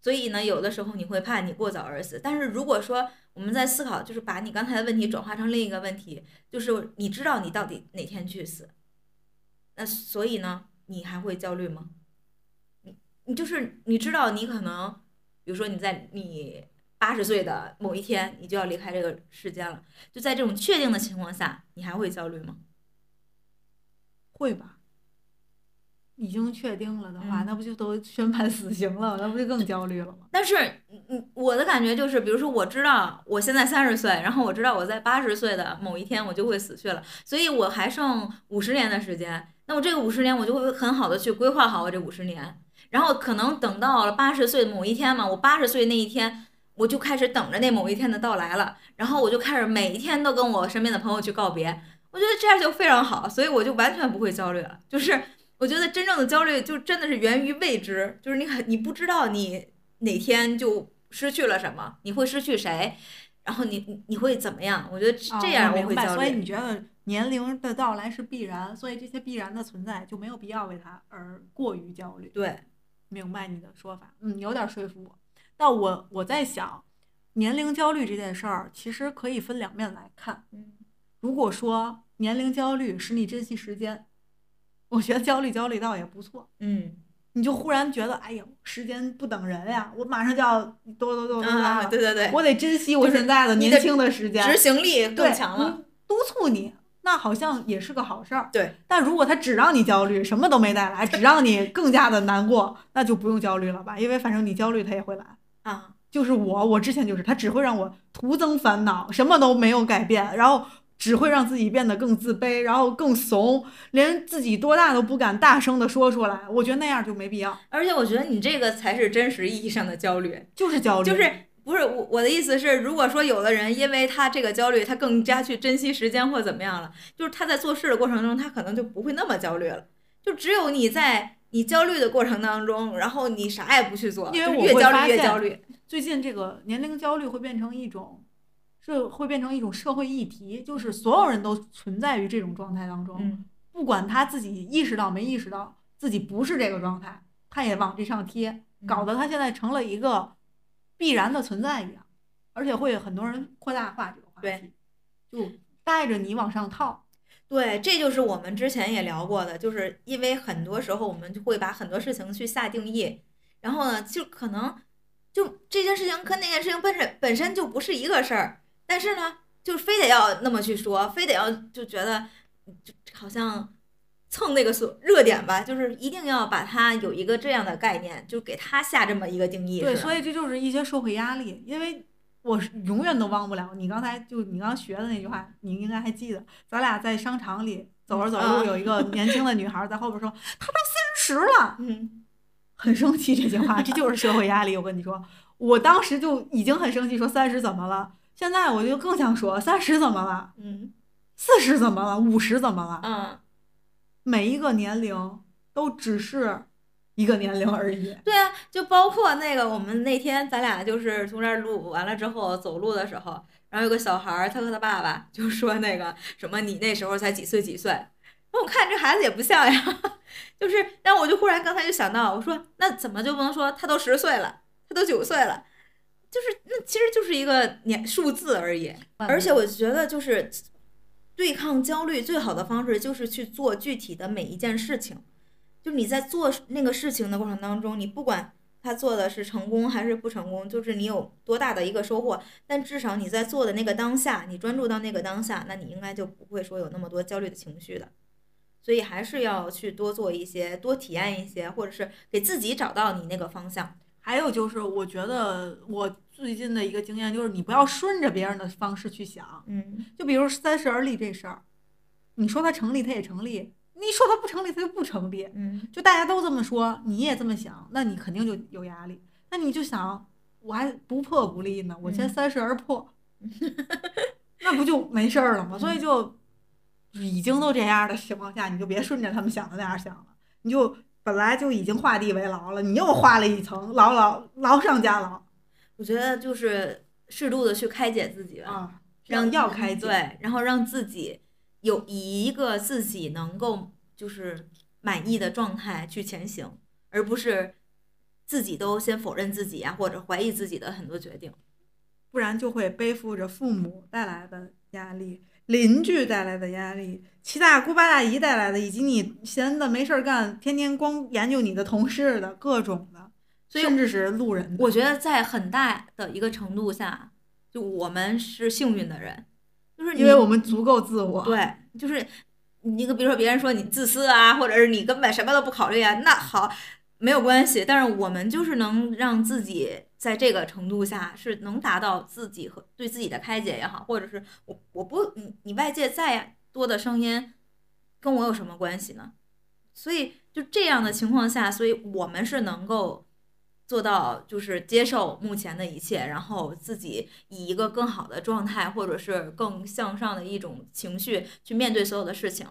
所以呢，有的时候你会怕你过早而死，但是如果说我们在思考，就是把你刚才的问题转化成另一个问题，就是你知道你到底哪天去死，那所以呢，你还会焦虑吗？你你就是你知道你可能，比如说你在你八十岁的某一天你就要离开这个世间了，就在这种确定的情况下，你还会焦虑吗？会吧？已经确定了的话，嗯那不就都宣判死刑了？那不就更焦虑了吗？但是，嗯嗯，我的感觉就是，比如说，我知道我现在三十岁，然后我知道我在八十岁的某一天我就会死去了，所以我还剩五十年的时间。那我这个五十年，我就会很好的去规划好我这五十年，然后可能等到了八十岁某一天嘛，我八十岁那一天，我就开始等着那某一天的到来了，然后我就开始每一天都跟我身边的朋友去告别。我觉得这样就非常好，所以我就完全不会焦虑了，就是。我觉得真正的焦虑就真的是源于未知，就是你很你不知道你哪天就失去了什么，你会失去谁，然后你你你会怎么样？我觉得啊这样我。会焦所以。你觉得年龄的到来是必然，所以这些必然的存在就没有必要为它而过于焦虑。对，明白你的说法，嗯，有点说服我。但我我在想，年龄焦虑这件事儿其实可以分两面来看。嗯如果说年龄焦虑使你珍惜时间，我觉得焦虑焦虑倒也不错。嗯你就忽然觉得，哎呀，时间不等人呀，我马上就要多多多多啊，了，对对对，我得珍惜我现在的年轻的时间。执行力更强了。嗯督促你，那好像也是个好事儿。对，但如果他只让你焦虑，什么都没带来，只让你更加的难过，那就不用焦虑了吧，因为反正你焦虑他也会来。啊，就是我，我之前就是他只会让我徒增烦恼，什么都没有改变，然后只会让自己变得更自卑，然后更怂，连自己多大都不敢大声的说出来。我觉得那样就没必要，而且我觉得你这个才是真实意义上的焦虑，就是焦虑，就是不是我我的意思是，如果说有的人因为他这个焦虑，他更加去珍惜时间或怎么样了，就是他在做事的过程中，他可能就不会那么焦虑了。就只有你在你焦虑的过程当中，然后你啥也不去做，因为我越焦虑越焦虑。最近这个年龄焦虑会变成一种，是会变成一种社会议题，就是所有人都存在于这种状态当中，嗯不管他自己意识到没意识到自己不是这个状态，他也往这上贴，搞得他现在成了一个必然的存在一样，而且会有很多人扩大化这个话题，就带着你往上套。对，这就是我们之前也聊过的，就是因为很多时候我们就会把很多事情去下定义，然后呢，就可能就这件事情跟那件事情本身本身就不是一个事儿，但是呢，就非得要那么去说，非得要就觉得就好像蹭那个所热点吧，就是一定要把它有一个这样的概念，就给他下这么一个定义。对，所以这就是一些社会压力，因为我是永远都忘不了你刚才就你刚学的那句话，你应该还记得，咱俩在商场里走着走啊着，有一个年轻的女孩在后边说，她都三十了，嗯，很生气这句话，这就是社会压力。我跟你说，我当时就已经很生气，说三十怎么了？现在我就更想说三十怎么了？嗯四十怎么了？五十怎么了？嗯，每一个年龄都只是一个年龄而已。对啊，就包括那个我们那天咱俩就是从这儿录完了之后走路的时候，然后有个小孩儿，他和他爸爸就说那个什么你那时候才几岁几岁，那我看这孩子也不像呀，就是，但我就忽然刚才就想到，我说那怎么就不能说他都十岁了，他都九岁了，就是那其实就是一个年数字而已，而且我觉得就是对抗焦虑最好的方式就是去做具体的每一件事情。就你在做那个事情的过程当中，你不管他做的是成功还是不成功，就是你有多大的一个收获，但至少你在做的那个当下，你专注到那个当下，那你应该就不会说有那么多焦虑的情绪的。所以还是要去多做一些，多体验一些，或者是给自己找到你那个方向。还有就是，我觉得我最近的一个经验就是，你不要顺着别人的方式去想。嗯就比如三十而立这事儿，你说它成立，它也成立；你说它不成立，它就不成立。嗯就大家都这么说，你也这么想，那你肯定就有压力。那你就想，我还不破不立呢，我先嗯三十而破，那不就没事儿了吗？所以就已经都这样的情况下，你就别顺着他们想的那样想了，你就本来就已经画地为牢了，你又画了一层，牢牢牢上加牢我觉得就是适度的去开解自己吧。啊，让要开解。对，然后让自己有以一个自己能够就是满意的状态去前行，而不是自己都先否认自己啊，或者怀疑自己的很多决定。不然就会背负着父母带来的压力、邻居带来的压力、七大姑八大姨带来的，以及你闲的没事儿干，天天光研究你的同事的各种的，所以甚至是路人。我觉得在很大的一个程度下，就我们是幸运的人，就是因为我们足够自我。对，就是你个比如说别人说你自私啊，或者是你根本什么都不考虑啊，那好没有关系，但是我们就是能让自己在这个程度下是能达到自己和对自己的开解也好，或者是我我不你你外界再多的声音跟我有什么关系呢？所以就这样的情况下，所以我们是能够。做到就是接受目前的一切，然后自己以一个更好的状态，或者是更向上的一种情绪去面对所有的事情。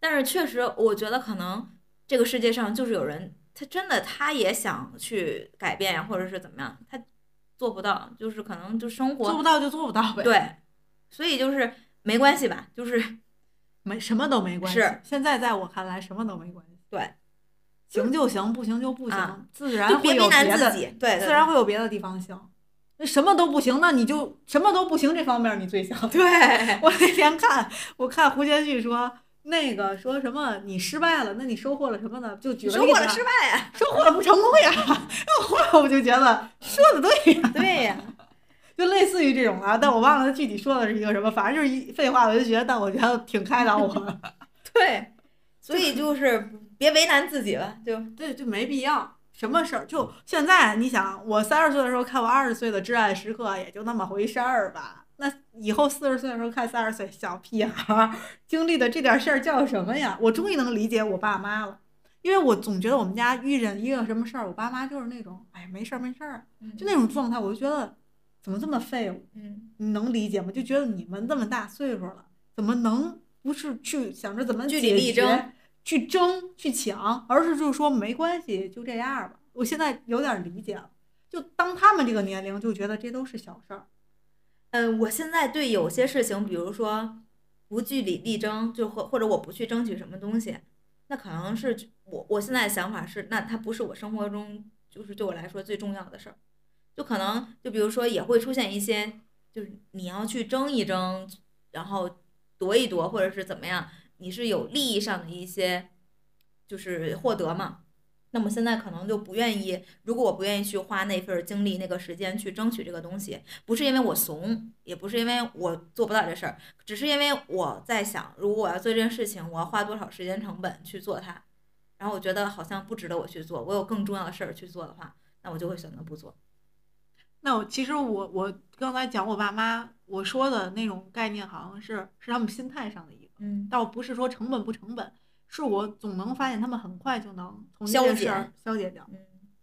但是确实，我觉得可能这个世界上就是有人，他真的他也想去改变呀，或者是怎么样，他做不到，就是可能就生活做不到就做不到呗。，对，所以就是没关系吧，就是没什么都没关系。是现在在我看来，什么都没关系。对，行就行，不行就不行，啊自然会有别的，难自己，对，对自然会有别的地方行。那什么都不行，那你就什么都不行这方面你最想。对，我那天看，我看胡先煦说那个说什么你失败了，那你收获了什么呢？就举个例子啊，收获了失败呀，收获了不成功呀。后来我就觉得说的对呀，对呀，就类似于这种啊，但我忘了他具体说的是一个什么，反正就是一废话文学，但我觉得挺开导我的。对，所以就是别为难自己了，就对，就没必要。什么事儿？就现在，你想，我三十岁的时候看我二十岁的《至爱时刻》，也就那么回事儿吧。那以后四十岁的时候看三十岁小屁孩儿经历的这点事儿叫什么呀？我终于能理解我爸妈了，因为我总觉得我们家遇见一个什么事儿，我爸妈就是那种，哎，没事儿没事儿，就那种状态，我就觉得怎么这么废物？嗯，你能理解吗？就觉得你们这么大岁数了，怎么能不是去想着怎么据理解决力争去争、去抢，而是就是说没关系，就这样吧。我现在有点理解了，就当他们这个年龄，就觉得这都是小事儿。嗯，我现在对有些事情，比如说不据理力争，就或或者我不去争取什么东西，那可能是我我现在想法是，那它不是我生活中就是对我来说最重要的事儿，就可能就比如说也会出现一些，就是你要去争一争，然后夺一夺，或者是怎么样，你是有利益上的一些就是获得嘛。那么现在可能就不愿意，如果我不愿意去花那份精力、那个时间去争取这个东西，不是因为我怂，也不是因为我做不到这事儿，只是因为我在想，如果我要做这件事情，我要花多少时间成本去做它，然后我觉得好像不值得我去做，我有更重要的事儿去做的话，那我就会选择不做。那我其实我我刚才讲我爸妈，我说的那种概念好像是是他们心态上的一，嗯倒不是说成本不成本，是我总能发现他们很快就能从这消件事儿解消解掉。嗯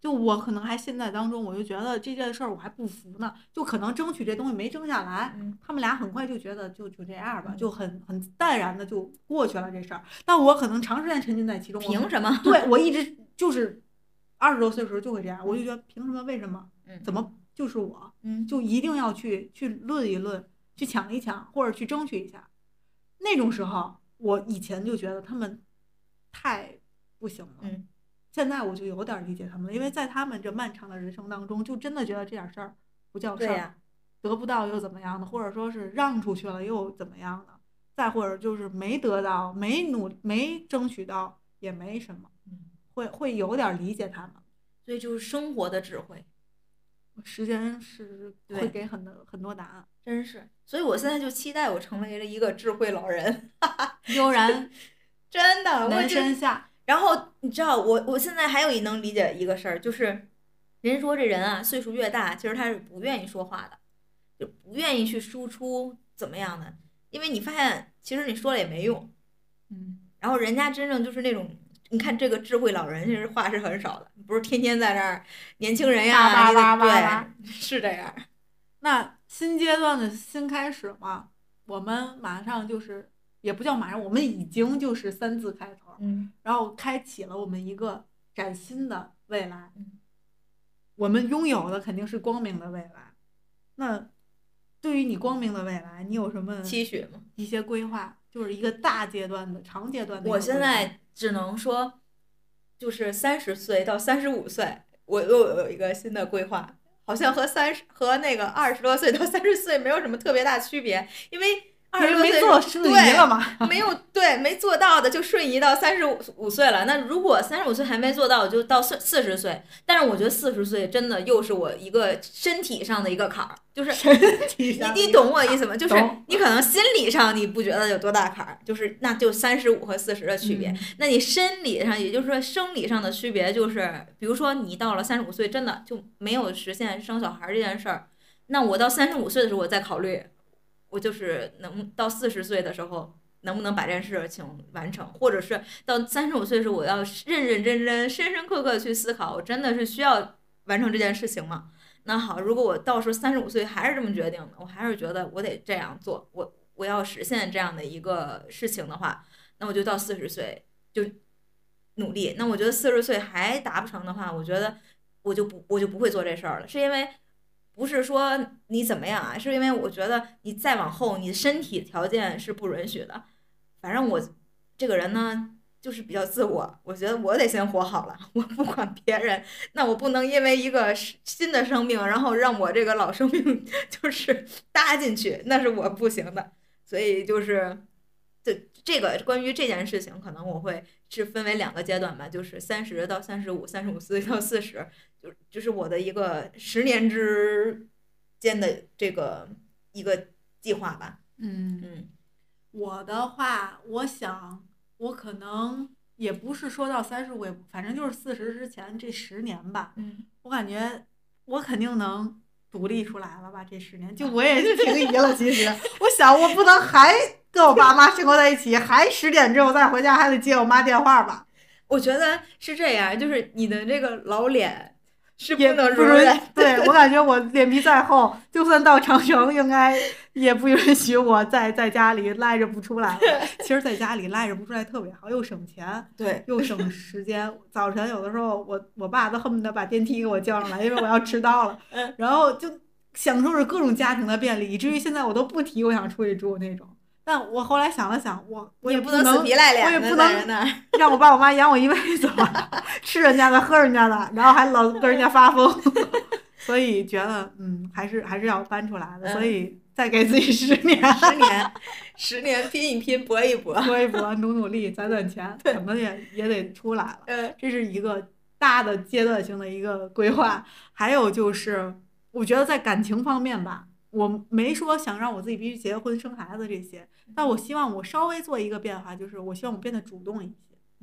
就我可能还现在当中，我就觉得这件事儿我还不服呢，就可能争取这东西没争下来，嗯他们俩很快就觉得就就这样吧，嗯就很很淡然的就过去了这事儿。但我可能长时间沉浸在其中，我凭什么？对我一直就是二十多岁的时候就会这样，我就觉得凭什么？为什么？嗯怎么就是我？嗯就一定要去去论一论，去抢一抢，或者去争取一下。那种时候，我以前就觉得他们太不行了。嗯现在我就有点理解他们了，因为在他们这漫长的人生当中，就真的觉得这点事儿不叫事儿，得不到又怎么样的，或者说是让出去了又怎么样的，再或者就是没得到、没努、没争取到也没什么，嗯，会会有点理解他们。所以就是生活的智慧。时间是会给很多很多答案。真是，所以我现在就期待我成为了一个智慧老人，悠然 真的，我真下，然后你知道，我我现在还有一能理解一个事儿，就是人说这人啊，岁数越大，其实他是不愿意说话的，就不愿意去输出怎么样的，因为你发现其实你说了也没用。嗯，然后人家真正就是那种，你看这个智慧老人，其实话是很少的，不是天天在那儿年轻人呀，对，是这样。那新阶段的新开始嘛，我们马上就是，也不叫马上，我们已经就是三字开头，嗯然后开启了我们一个崭新的未来。嗯我们拥有的肯定是光明的未来。那对于你光明的未来，你有什么期许吗。一些规划？就是一个大阶段的、长阶段的。我现在只能说，就是三十岁到三十五岁，我又有一个新的规划，好像和三十和那个二十多岁到三十岁没有什么特别大区别，因为二十多岁没做瞬移对了嘛。没有对没做到的就瞬移到三十五五岁了。那如果三十五岁还没做到，我就到四四十岁。但是我觉得四十岁真的又是我一个身体上的一个坎儿，就是身体你上你懂我意思吗？就是你可能心理上你不觉得有多大坎儿，就是那就三十五和四十的区别。嗯那你生理上，也就是说生理上的区别，就是比如说你到了三十五岁，真的就没有实现生小孩儿这件事儿，那我到三十五岁的时候，我再考虑，我就是能到四十岁的时候。能不能把这件事情完成，或者是到三十五岁的时候，我要认认真真、深深刻刻去思考，我真的是需要完成这件事情吗？那好，如果我到时候三十五岁还是这么决定的，我还是觉得我得这样做，我我要实现这样的一个事情的话，那我就到四十岁就努力。那我觉得四十岁还达不成的话，我觉得我就不我就不会做这事儿了，是因为不是说你怎么样啊，是因为我觉得你再往后，你身体条件是不允许的。反正我这个人呢。就是比较自我，我觉得我得先活好了，我不管别人，那我不能因为一个新的生命，然后让我这个老生命 就是搭进去，那是我不行的。所以就是，这这个关于这件事情，可能我会是分为两个阶段吧，就是三十到三十五，三十五岁到四十，就就是我的一个十年之间的这个一个计划吧。嗯，嗯我的话，我想我可能也不是说到三十五，也反正就是四十之前这十年吧。嗯，我感觉我肯定能独立出来了吧？这十年，就我也是挺疑了。其实，我想我不能还跟我爸妈生活在一起，还十点之后再回家还得接我妈电话吧？我觉得是这样，就是你的这个老脸是不能容忍。对我感觉我脸皮再厚，就算到长城，应该也不允许我在在家里赖着不出来了。其实，在家里赖着不出来特别好，又省钱。对，又省时间。早晨有的时候我我爸都恨不得把电梯给我叫上来，因为我要迟到了 嗯。然后就享受着各种家庭的便利，以至于现在我都不提我想出去住那种。但我后来想了想，我我也不能不死皮赖脸的我也不能。让我爸我妈养我一辈子吧，吃人家的喝人家的，然后还老跟人家发疯。所以觉得嗯，还是还是要搬出来的。所以再给自己十年，十年，十年拼一拼，搏一搏。搏一搏，努努力，攒攒钱，怎么也也得出来了。嗯这是一个大的阶段性的一个规划。还有就是，我觉得在感情方面吧，我没说想让我自己必须结婚生孩子这些，但我希望我稍微做一个变化，就是我希望我变得主动一些。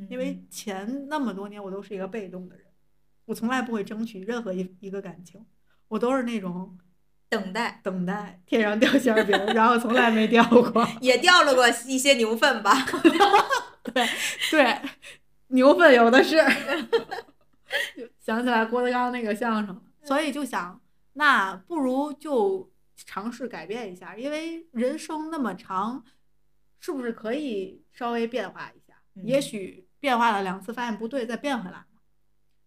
因为前那么多年我都是一个被动的人，我从来不会争取任何一一个感情，我都是那种等待等待天上掉馅饼，然后从来没掉过。也掉了过一些牛粪吧。对对，牛粪有的是。想起来郭德纲那个相声，所以就想，那不如就尝试改变一下，因为人生那么长，是不是可以稍微变化一下？也嗯许变化了两次，发现不对，再变回来。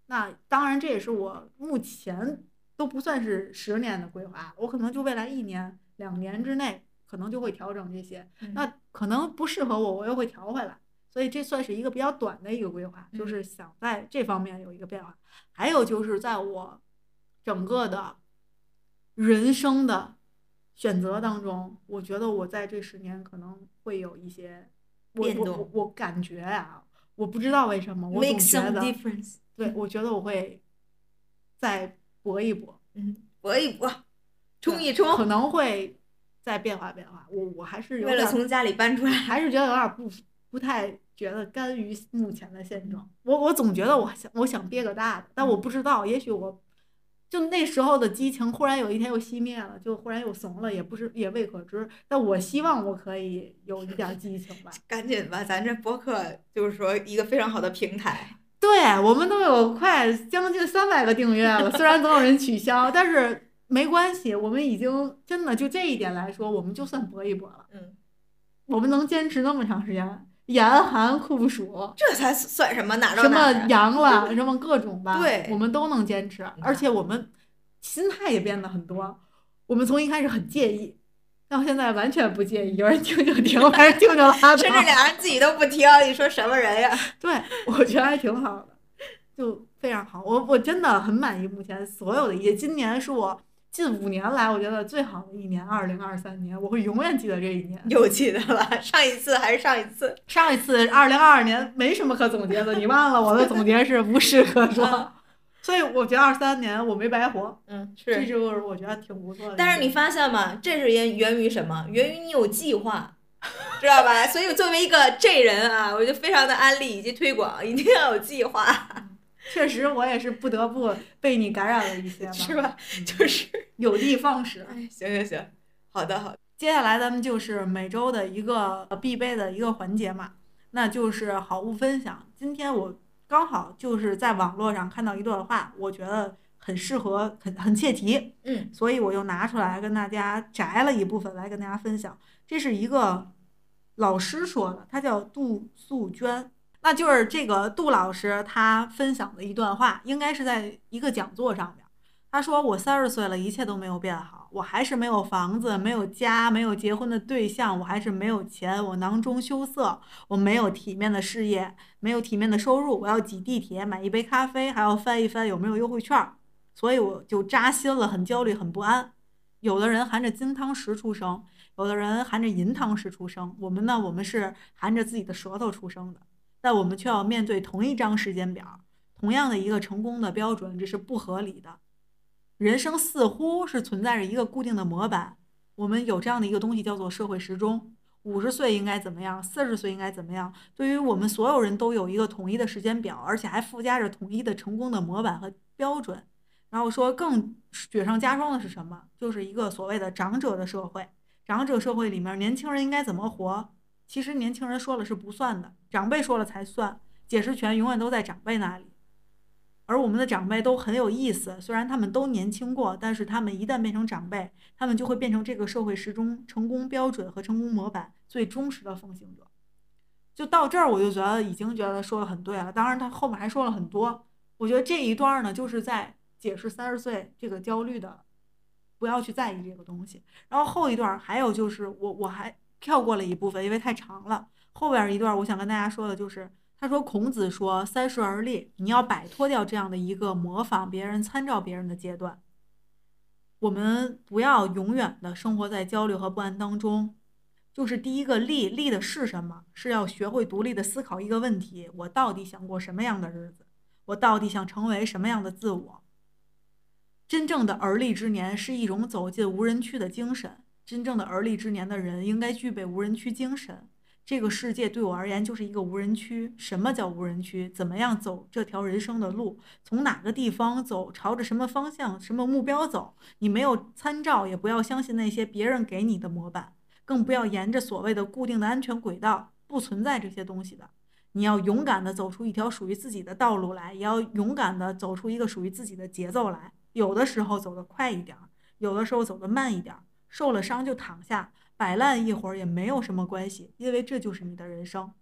那当然，这也是我目前都不算是十年的规划，我可能就未来一年、两年之内，可能就会调整这些。嗯那可能不适合我，我又会调回来。所以这算是一个比较短的一个规划，就嗯是想在这方面有一个变化。还有就是在我整个的人生的选择当中，我觉得我在这十年可能会有一些我我变动我我感觉啊，我不知道为什么，我总觉得，difference。对我觉得我会再搏一搏，嗯，搏一搏，冲一冲可，能会再变化变化。我我还是有为了从家里搬出来。还是觉得有点不不太觉得甘于目前的现状。我我总觉得我想我想憋个大的，但我不知道，也许我就那时候的激情忽然有一天又熄灭了，就忽然又怂了，也不是也未可知。但我希望我可以有一点激情吧。赶紧吧，咱这播客就是说一个非常好的平台。对我们都有快将近三百个订阅了，虽然总有人取消，但是没关系，我们已经真的就这一点来说，我们就算搏一搏了。嗯，我们能坚持那么长时间，严寒酷暑，这才算什么？哪到什么？阳了，什么各种吧，对我们都能坚持，而且我们心态也变得很多。我们从一开始很介意，到现在完全不介意，有人听就听，反正听就拉倒。甚至俩人自己都不听，你说什么人呀？对，我觉得还挺好的，就非常好。我我真的很满意目前所有的一切。今年是我近五年来我觉得最好的一年，二零二三年，我会永远记得这一年。又记得了，上一次还是上一次。上一次二零二二年没什么可总结的，你忘了我的总结是无事可说，所以我觉得二三年我没白活，嗯，是这。就是我觉得挺不错的。但是你发现吗？这是源源于什么？源于你有计划，知道吧？所以作为一个 J 人啊，我就非常的安利以及推广，一定要有计划，确实我也是不得不被你感染了一些吧，是吧？嗯就是，有的放矢。哎，行行行，好的好的。接下来咱们就是每周的一个呃必备的一个环节嘛，那就是好物分享。今天我刚好就是在网络上看到一段话，我觉得很适合，很很切题，嗯所以我又拿出来跟大家摘了一部分来跟大家分享。这是一个老师说的，他叫杜素娟，那就是这个杜老师他分享的一段话，应该是在一个讲座上面。他说：“我三十岁了，一切都没有变好，我还是没有房子，没有家，没有结婚的对象，我还是没有钱，我囊中羞涩，我没有体面的事业，没有体面的收入，我要挤地铁买一杯咖啡，还要翻一翻有没有优惠券，所以我就扎心了，很焦虑，很不安。有的人含着金汤匙出生，有的人含着银汤匙出生，我们呢，我们是含着自己的舌头出生的，但我们却要面对同一张时间表，同样的一个成功的标准，这是不合理的。人生似乎是存在着一个固定的模板，我们有这样的一个东西叫做社会时钟。五十岁应该怎么样，四十岁应该怎么样？对于我们所有人都有一个统一的时间表，而且还附加着统一的成功的模板和标准。然后说更雪上加霜的是什么？就是一个所谓的长者的社会。长者社会里面，年轻人应该怎么活？其实年轻人说了是不算的，长辈说了才算，解释权永远都在长辈那里。而我们的长辈都很有意思，虽然他们都年轻过，但是他们一旦变成长辈，他们就会变成这个社会时钟成功标准和成功模板最忠实的奉行者。就到这儿，我就觉得已经觉得说的很对了。当然，他后面还说了很多。我觉得这一段呢，就是在解释三十岁这个焦虑的，不要去在意这个东西。然后后一段还有就是我我还跳过了一部分，因为太长了。后边一段我想跟大家说的就是。他说：“孔子说，三十而立，你要摆脱掉这样的一个模仿别人、参照别人的阶段。我们不要永远的生活在焦虑和不安当中。就是第一个立，立的是什么？是要学会独立的思考一个问题：我到底想过什么样的日子？我到底想成为什么样的自我？真正的而立之年是一种走进无人区的精神。真正的而立之年的人应该具备无人区精神。这个世界对我而言就是一个无人区。什么叫无人区？怎么样走这条人生的路？从哪个地方走？朝着什么方向、什么目标走？你没有参照，也不要相信那些别人给你的模板，更不要沿着所谓的固定的安全轨道。不存在这些东西的。你要勇敢地走出一条属于自己的道路来，也要勇敢地走出一个属于自己的节奏来。有的时候走得快一点，有的时候走得慢一点。受了伤就躺下。摆烂一会儿也没有什么关系，因为这就是你的人生。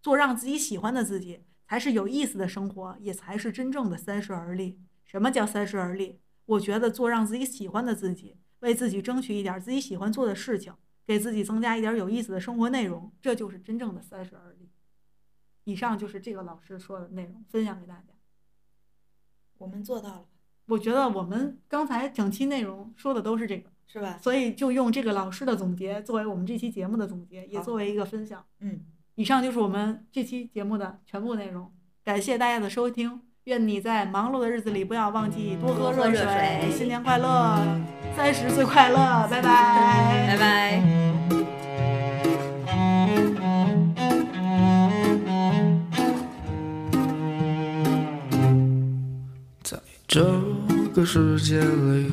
做让自己喜欢的自己，才是有意思的生活，也才是真正的三十而立。什么叫三十而立？我觉得做让自己喜欢的自己，为自己争取一点自己喜欢做的事情，给自己增加一点有意思的生活内容，这就是真正的三十而立。以上就是这个老师说的内容，分享给大家。我们做到了。我觉得我们刚才整期内容说的都是这个。是吧？所以就用这个老师的总结作为我们这期节目的总结，也作为一个分享。嗯，以上就是我们这期节目的全部内容。感谢大家的收听，愿你在忙碌的日子里不要忘记多喝热水。新年快乐，三十岁快乐，拜拜，拜拜。在这。个世界里